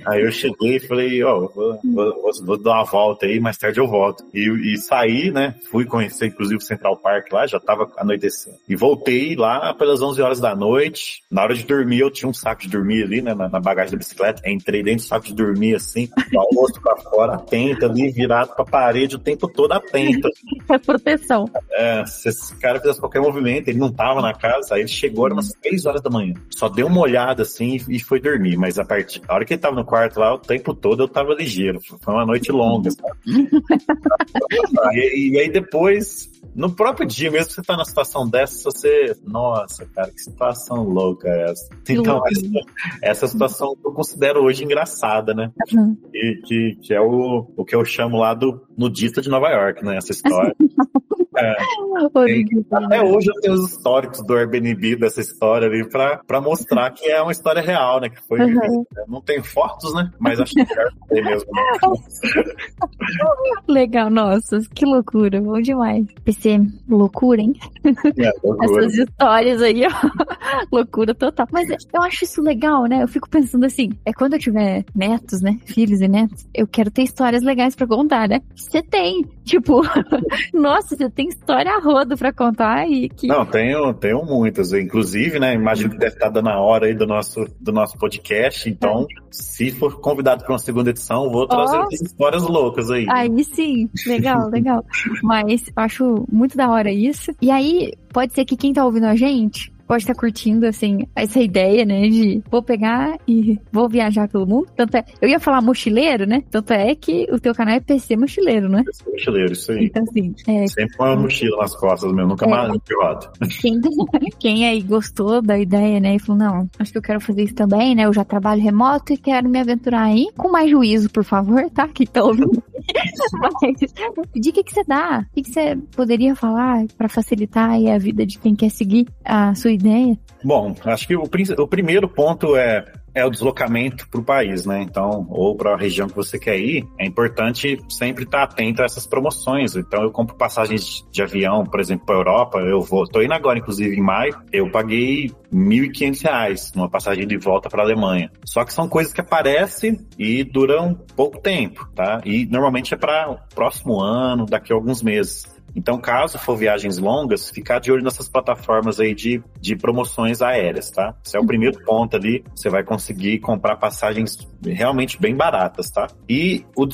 Aí eu cheguei e falei, ó, oh, vou, vou, vou, dar uma volta aí, mais tarde eu volto. E, e saí, né? Fui conhecer, inclusive, o Central Park lá, já tava anoitecendo. E voltei lá pelas 11 horas da noite. Na hora de dormir, eu tinha um saco de dormir ali, né, na, na bagagem da bicicleta. Entrei dentro do saco de dormir, assim, com o rosto pra fora, atenta ali, virado pra parede o tempo todo, atenta. É proteção É, se esse cara fizesse qualquer movimento, ele não tava na casa, aí ele chegou, umas 3 horas da manhã. Só deu uma olhada assim e foi dormir. Mas a partir, a hora que ele tava no quarto lá, o tempo todo eu tava ligeiro. Foi uma noite longa, sabe? e, e aí depois no próprio dia, mesmo que você tá na situação dessa, você. Nossa, cara, que situação louca é essa. Então, essa, essa, situação eu considero hoje engraçada, né? Uhum. Que, que, que, é o, o que eu chamo lá do nudista de Nova York, né? Essa história. É. até hoje eu tenho os históricos do Airbnb dessa história ali pra, pra mostrar que é uma história real, né? Que foi uhum. Não tem fotos, né? Mas acho que é mesmo. Legal, nossa, que loucura, bom demais. PC, loucura, hein? É, loucura. Essas histórias aí, ó. loucura total. Mas eu acho isso legal, né? Eu fico pensando assim, é quando eu tiver netos, né? Filhos e netos, eu quero ter histórias legais pra contar, né? Você tem. Tipo, nossa, você tem tem história a rodo pra contar e que... Não, tenho, tenho muitas. Inclusive, né, imagino que deve estar dando a hora aí do nosso, do nosso podcast, então, é. se for convidado para uma segunda edição, vou trazer oh. histórias loucas aí. Aí sim, legal, legal. Mas acho muito da hora isso. E aí, pode ser que quem tá ouvindo a gente pode estar curtindo, assim, essa ideia, né, de vou pegar e vou viajar pelo mundo. Tanto é, eu ia falar mochileiro, né? Tanto é que o teu canal é PC mochileiro, né? PC mochileiro, isso aí. Então, assim, é, Sempre com uma mochila nas costas mesmo, nunca é, mais no privado. Quem, quem aí gostou da ideia, né, e falou, não, acho que eu quero fazer isso também, né? Eu já trabalho remoto e quero me aventurar aí. Com mais juízo, por favor, tá? Que estão ouvindo. Mas, dica que você dá? O que você poderia falar para facilitar a vida de quem quer seguir a sua ideia? Bom, acho que o, o primeiro ponto é é o deslocamento para o país, né? Então, ou para a região que você quer ir, é importante sempre estar atento a essas promoções. Então, eu compro passagens de avião, por exemplo, para a Europa, eu vou, tô indo agora, inclusive, em maio, eu paguei R$ 1.500 numa passagem de volta para a Alemanha. Só que são coisas que aparecem e duram pouco tempo, tá? E normalmente é para o próximo ano, daqui a alguns meses. Então, caso for viagens longas, ficar de olho nessas plataformas aí de, de promoções aéreas, tá? Esse é o primeiro ponto ali. Você vai conseguir comprar passagens realmente bem baratas, tá? E o,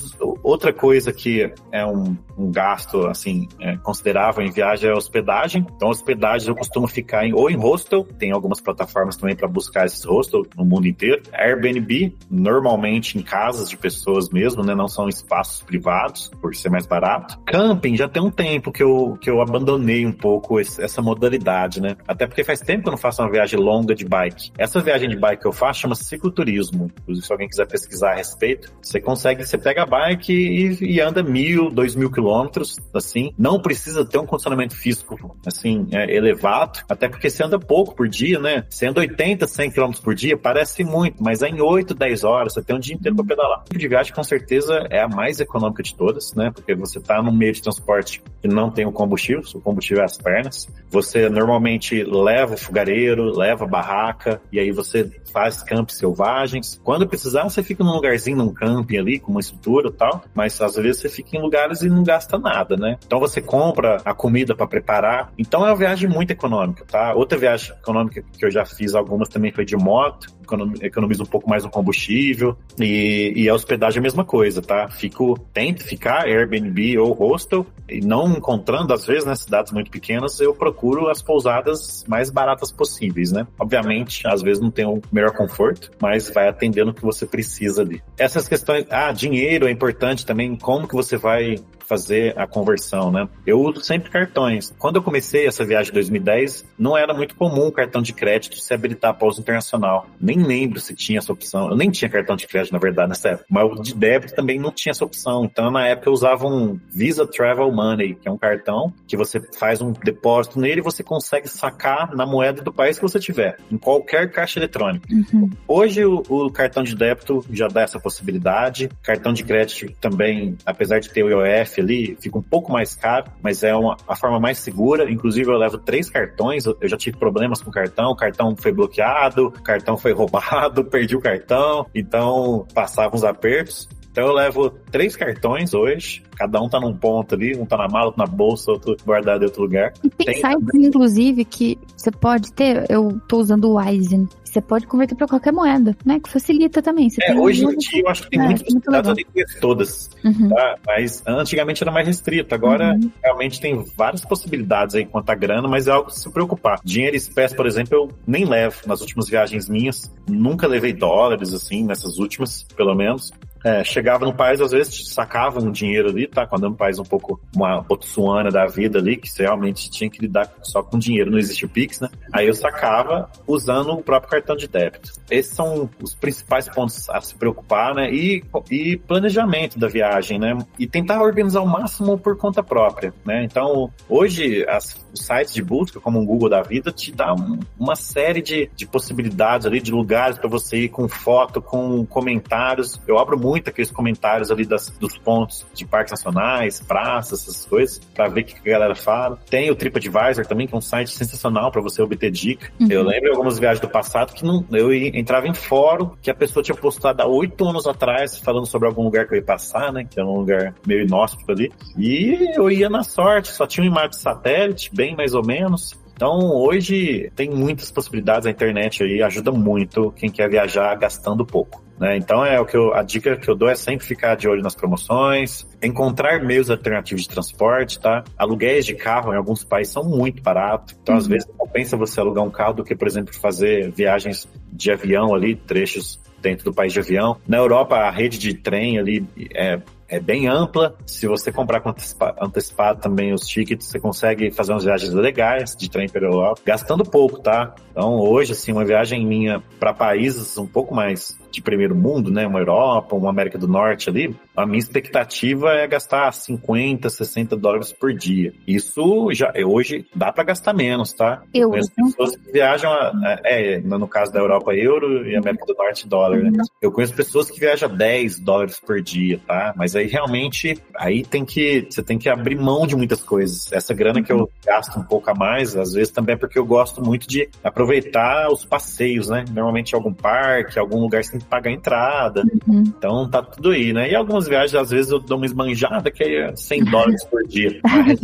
outra coisa que é um, um gasto, assim, é, considerável em viagem é hospedagem. Então, hospedagem eu costumo ficar em, ou em hostel, tem algumas plataformas também para buscar esses hostels no mundo inteiro. Airbnb, normalmente em casas de pessoas mesmo, né? Não são espaços privados, por ser mais barato. Camping, já tem um tempo que eu, que eu abandonei um pouco esse, essa modalidade, né? Até porque faz tempo que eu não faço uma viagem longa de bike. Essa viagem de bike que eu faço chama cicloturismo. Inclusive, se alguém quiser pesquisar a respeito, você consegue, você pega a bike e, e anda mil, dois mil quilômetros, assim. Não precisa ter um condicionamento físico, assim, é, elevado. Até porque você anda pouco por dia, né? Anda 80, 100 quilômetros por dia, parece muito, mas é em 8, 10 horas, você tem um dia inteiro para pedalar. O tipo de viagem, com certeza, é a mais econômica de todas, né? Porque você tá num meio de transporte que não tem o combustível, o combustível é as pernas. Você normalmente leva fogareiro, leva a barraca, e aí você faz campos selvagens. Quando precisar, você fica num lugarzinho, num camping ali, com uma estrutura e tal, mas às vezes você fica em lugares e não gasta nada, né? Então você compra a comida para preparar. Então é uma viagem muito econômica, tá? Outra viagem econômica que eu já fiz, algumas também foi de moto, economiza um pouco mais no combustível e, e a hospedagem é a mesma coisa, tá? Fico, tento ficar Airbnb ou hostel e não encontrando, às vezes, né, cidades muito pequenas, eu procuro as pousadas mais baratas possíveis, né? Obviamente, às vezes não tem o melhor conforto, mas vai atendendo o que você precisa ali. Essas questões, ah, dinheiro é importante também, como que você vai fazer a conversão, né? Eu uso sempre cartões. Quando eu comecei essa viagem em 2010, não era muito comum o cartão de crédito se habilitar para uso internacional. Nem lembro se tinha essa opção. Eu nem tinha cartão de crédito, na verdade, nessa época. Mas o de débito também não tinha essa opção. Então, na época, eu usava um Visa Travel Money, que é um cartão que você faz um depósito nele e você consegue sacar na moeda do país que você tiver, em qualquer caixa eletrônica. Uhum. Hoje, o, o cartão de débito já dá essa possibilidade. Cartão de crédito também, apesar de ter o IOF ali fica um pouco mais caro, mas é uma, a forma mais segura. Inclusive, eu levo três cartões, eu já tive problemas com o cartão, o cartão foi bloqueado, o cartão foi roubado, perdi o cartão, então passava uns apertos. Então eu levo três cartões hoje, cada um tá num ponto ali, um tá na mala, outro na bolsa, outro guardado em outro lugar. E tem, tem sites, inclusive, que você pode ter, eu tô usando o Wise, você pode converter para qualquer moeda, né? Que facilita também. Você é, hoje em dia eu acho que tem é, eu nem conheço todas, uhum. tá? Mas antigamente era mais restrito, agora uhum. realmente tem várias possibilidades aí quanto a grana, mas é algo a se preocupar. Dinheiro espécie, por exemplo, eu nem levo nas últimas viagens minhas, nunca levei dólares, assim, nessas últimas, pelo menos. É, chegava no país, às vezes sacava um dinheiro ali, tá? Quando é um país um pouco uma Botsuana da vida ali, que você realmente tinha que lidar só com dinheiro, não existe o Pix, né? Aí eu sacava usando o próprio cartão de débito. Esses são os principais pontos a se preocupar, né? E, e planejamento da viagem, né? E tentar organizar o máximo por conta própria, né? Então, hoje, as, os sites de busca, como o Google da vida, te dá um, uma série de, de possibilidades ali, de lugares para você ir com foto, com comentários. Eu abro muito muito aqueles comentários ali das, dos pontos de parques nacionais, praças, essas coisas, para ver o que a galera fala. Tem o TripAdvisor também, que é um site sensacional para você obter dica. Uhum. Eu lembro algumas viagens do passado que não, eu entrava em fórum que a pessoa tinha postado há oito anos atrás falando sobre algum lugar que eu ia passar, né? Que era um lugar meio inóspito ali. E eu ia na sorte, só tinha uma imagem de satélite, bem mais ou menos. Então, hoje tem muitas possibilidades, a internet aí ajuda muito quem quer viajar gastando pouco. Né? Então é o que eu, a dica que eu dou é sempre ficar de olho nas promoções, encontrar meios alternativos de transporte, tá? Aluguéis de carro em alguns países são muito baratos, então uhum. às vezes compensa você alugar um carro do que, por exemplo, fazer viagens de avião ali, trechos dentro do país de avião. Na Europa, a rede de trem ali é é bem ampla. Se você comprar com antecipado, antecipado também os tickets, você consegue fazer umas viagens legais de trem pela Europa, gastando pouco, tá? Então, hoje, assim, uma viagem minha para países um pouco mais de primeiro mundo, né? Uma Europa, uma América do Norte ali, a minha expectativa é gastar 50, 60 dólares por dia. Isso já hoje dá para gastar menos, tá? Eu. Conheço pessoas que viajam, é, no caso da Europa, euro e América do Norte, dólar, né? Uhum. Eu conheço pessoas que viajam 10 dólares por dia, tá? Mas aí realmente, aí tem que, você tem que abrir mão de muitas coisas. Essa grana que eu uhum. gasto um pouco a mais, às vezes também é porque eu gosto muito de aproveitar os passeios, né? Normalmente algum parque, algum lugar tem que pagar entrada. Uhum. Então tá tudo aí, né? E algumas viagens, às vezes eu dou uma esbanjada que é 100 dólares por dia. Mas,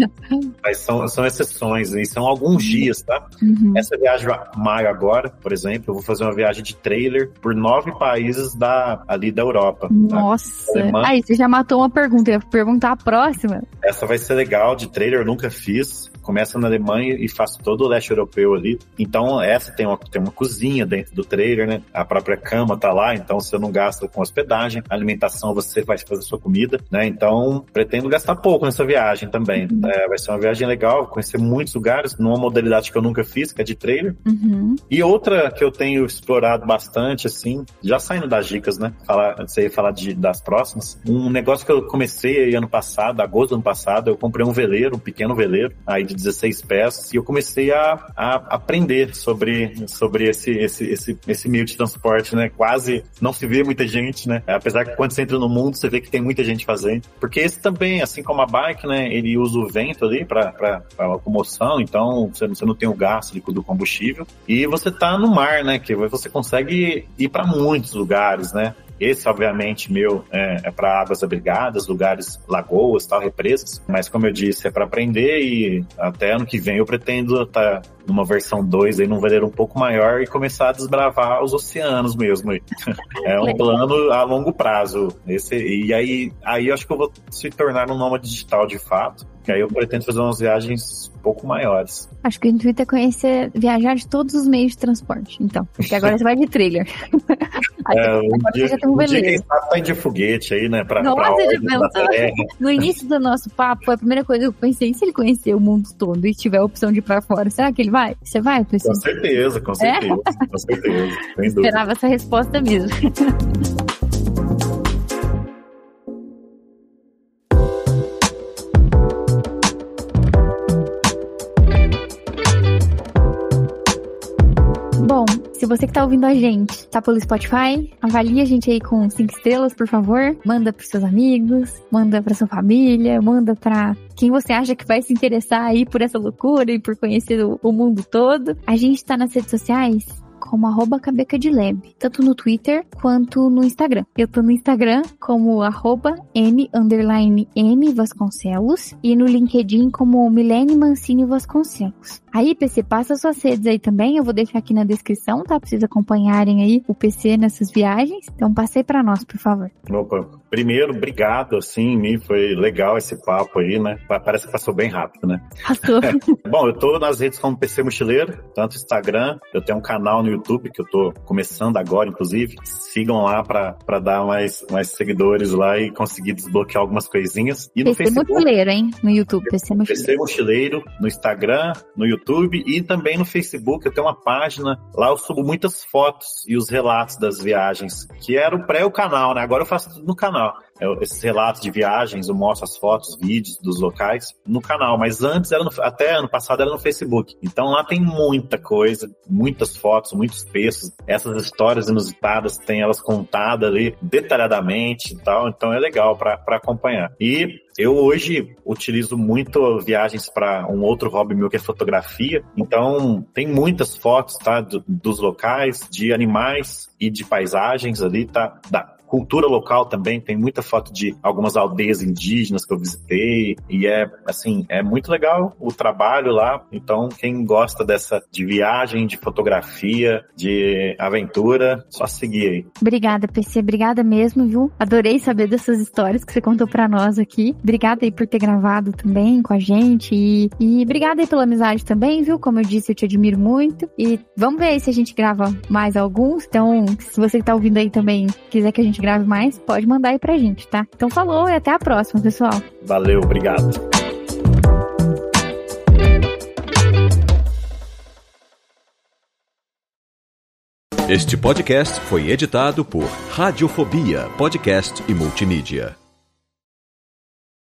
mas, são, são exceções e são alguns dias, tá? Uhum. Essa viagem maio agora, por exemplo, eu vou fazer uma viagem de trailer por nove países da, ali da Europa. Tá? Nossa! Tá? Aí, você já matou uma pergunta, eu ia perguntar a próxima. Essa vai ser legal, de trailer eu nunca fiz começa na Alemanha e faço todo o leste europeu ali. Então, essa tem uma, tem uma cozinha dentro do trailer, né? A própria cama tá lá, então você não gasta com hospedagem, alimentação você vai fazer sua comida, né? Então, pretendo gastar pouco nessa viagem também. Uhum. É, vai ser uma viagem legal, conhecer muitos lugares, numa modalidade que eu nunca fiz, que é de trailer. Uhum. E outra que eu tenho explorado bastante, assim, já saindo das dicas, né? Falar, você ia falar de, das próximas. Um negócio que eu comecei ano passado, agosto do ano passado, eu comprei um veleiro, um pequeno veleiro, aí de 16 peças, e eu comecei a, a aprender sobre, sobre esse, esse, esse, esse meio de transporte, né? Quase não se vê muita gente, né? Apesar que quando você entra no mundo, você vê que tem muita gente fazendo. Porque esse também, assim como a bike, né? Ele usa o vento ali para locomoção, então você, você não tem o gasto do combustível. E você tá no mar, né? Que você consegue ir para muitos lugares, né? Esse, obviamente, meu é, é para águas abrigadas, lugares, lagoas, tal, represas. Mas, como eu disse, é para aprender e até ano que vem eu pretendo estar tá numa versão 2 aí num veleiro um pouco maior e começar a desbravar os oceanos mesmo. é um plano a longo prazo. Esse, e aí, aí eu acho que eu vou se tornar um nômade digital de fato. Que aí eu pretendo fazer umas viagens um pouco maiores. Acho que o intuito é conhecer, viajar de todos os meios de transporte, então. Porque agora você vai de trailer. aí, é, um agora dia, você já tem um veleiro. Um tá de foguete aí, né? Pra, Nossa, pra No início do nosso papo, a primeira coisa que eu pensei, se ele conhecer o mundo todo e tiver a opção de ir pra fora, será que ele vai? Você vai, pessoal? Com certeza, com certeza. É? Com certeza. Esperava essa resposta mesmo. Se você que tá ouvindo a gente, tá pelo Spotify, avalie a gente aí com cinco estrelas, por favor. Manda pros seus amigos, manda pra sua família, manda pra quem você acha que vai se interessar aí por essa loucura e por conhecer o, o mundo todo. A gente tá nas redes sociais como arroba Cabeca de Lab, tanto no Twitter quanto no Instagram. Eu tô no Instagram como arroba N underline M Vasconcelos e no LinkedIn como Milene Mancini Vasconcelos. Aí, PC, passa suas redes aí também, eu vou deixar aqui na descrição, tá? Pra vocês acompanharem aí o PC nessas viagens. Então, passei para nós, por favor. Opa, primeiro, obrigado, assim, me foi legal esse papo aí, né? Parece que passou bem rápido, né? Passou. Bom, eu tô nas redes como PC Mochileiro, tanto Instagram, eu tenho um canal no YouTube que eu tô começando agora, inclusive. Sigam lá para dar mais, mais seguidores lá e conseguir desbloquear algumas coisinhas. E PC no Facebook, Mochileiro, hein? No YouTube, PC Mochileiro. PC Mochileiro, no Instagram, no YouTube e também no Facebook. Eu tenho uma página, lá eu subo muitas fotos e os relatos das viagens, que era o pré o canal, né? Agora eu faço tudo no canal esses relatos de viagens, eu mostro as fotos, vídeos dos locais no canal, mas antes, era no, até ano passado, era no Facebook. Então lá tem muita coisa, muitas fotos, muitos textos, essas histórias inusitadas, tem elas contadas ali detalhadamente e tal, então é legal para acompanhar. E eu hoje utilizo muito viagens para um outro hobby meu que é fotografia. Então, tem muitas fotos, tá? Do, dos locais, de animais e de paisagens ali, tá? Da, cultura local também, tem muita foto de algumas aldeias indígenas que eu visitei e é assim, é muito legal o trabalho lá. Então, quem gosta dessa de viagem, de fotografia, de aventura, só seguir aí. Obrigada, PC, obrigada mesmo, viu? Adorei saber dessas histórias que você contou para nós aqui. Obrigada aí por ter gravado também com a gente e, e obrigada aí pela amizade também, viu? Como eu disse, eu te admiro muito e vamos ver aí se a gente grava mais alguns. Então, se você que tá ouvindo aí também quiser que a gente gente grave mais, pode mandar aí pra gente, tá? Então falou e até a próxima, pessoal. Valeu, obrigado. Este podcast foi editado por Radiofobia, podcast e multimídia.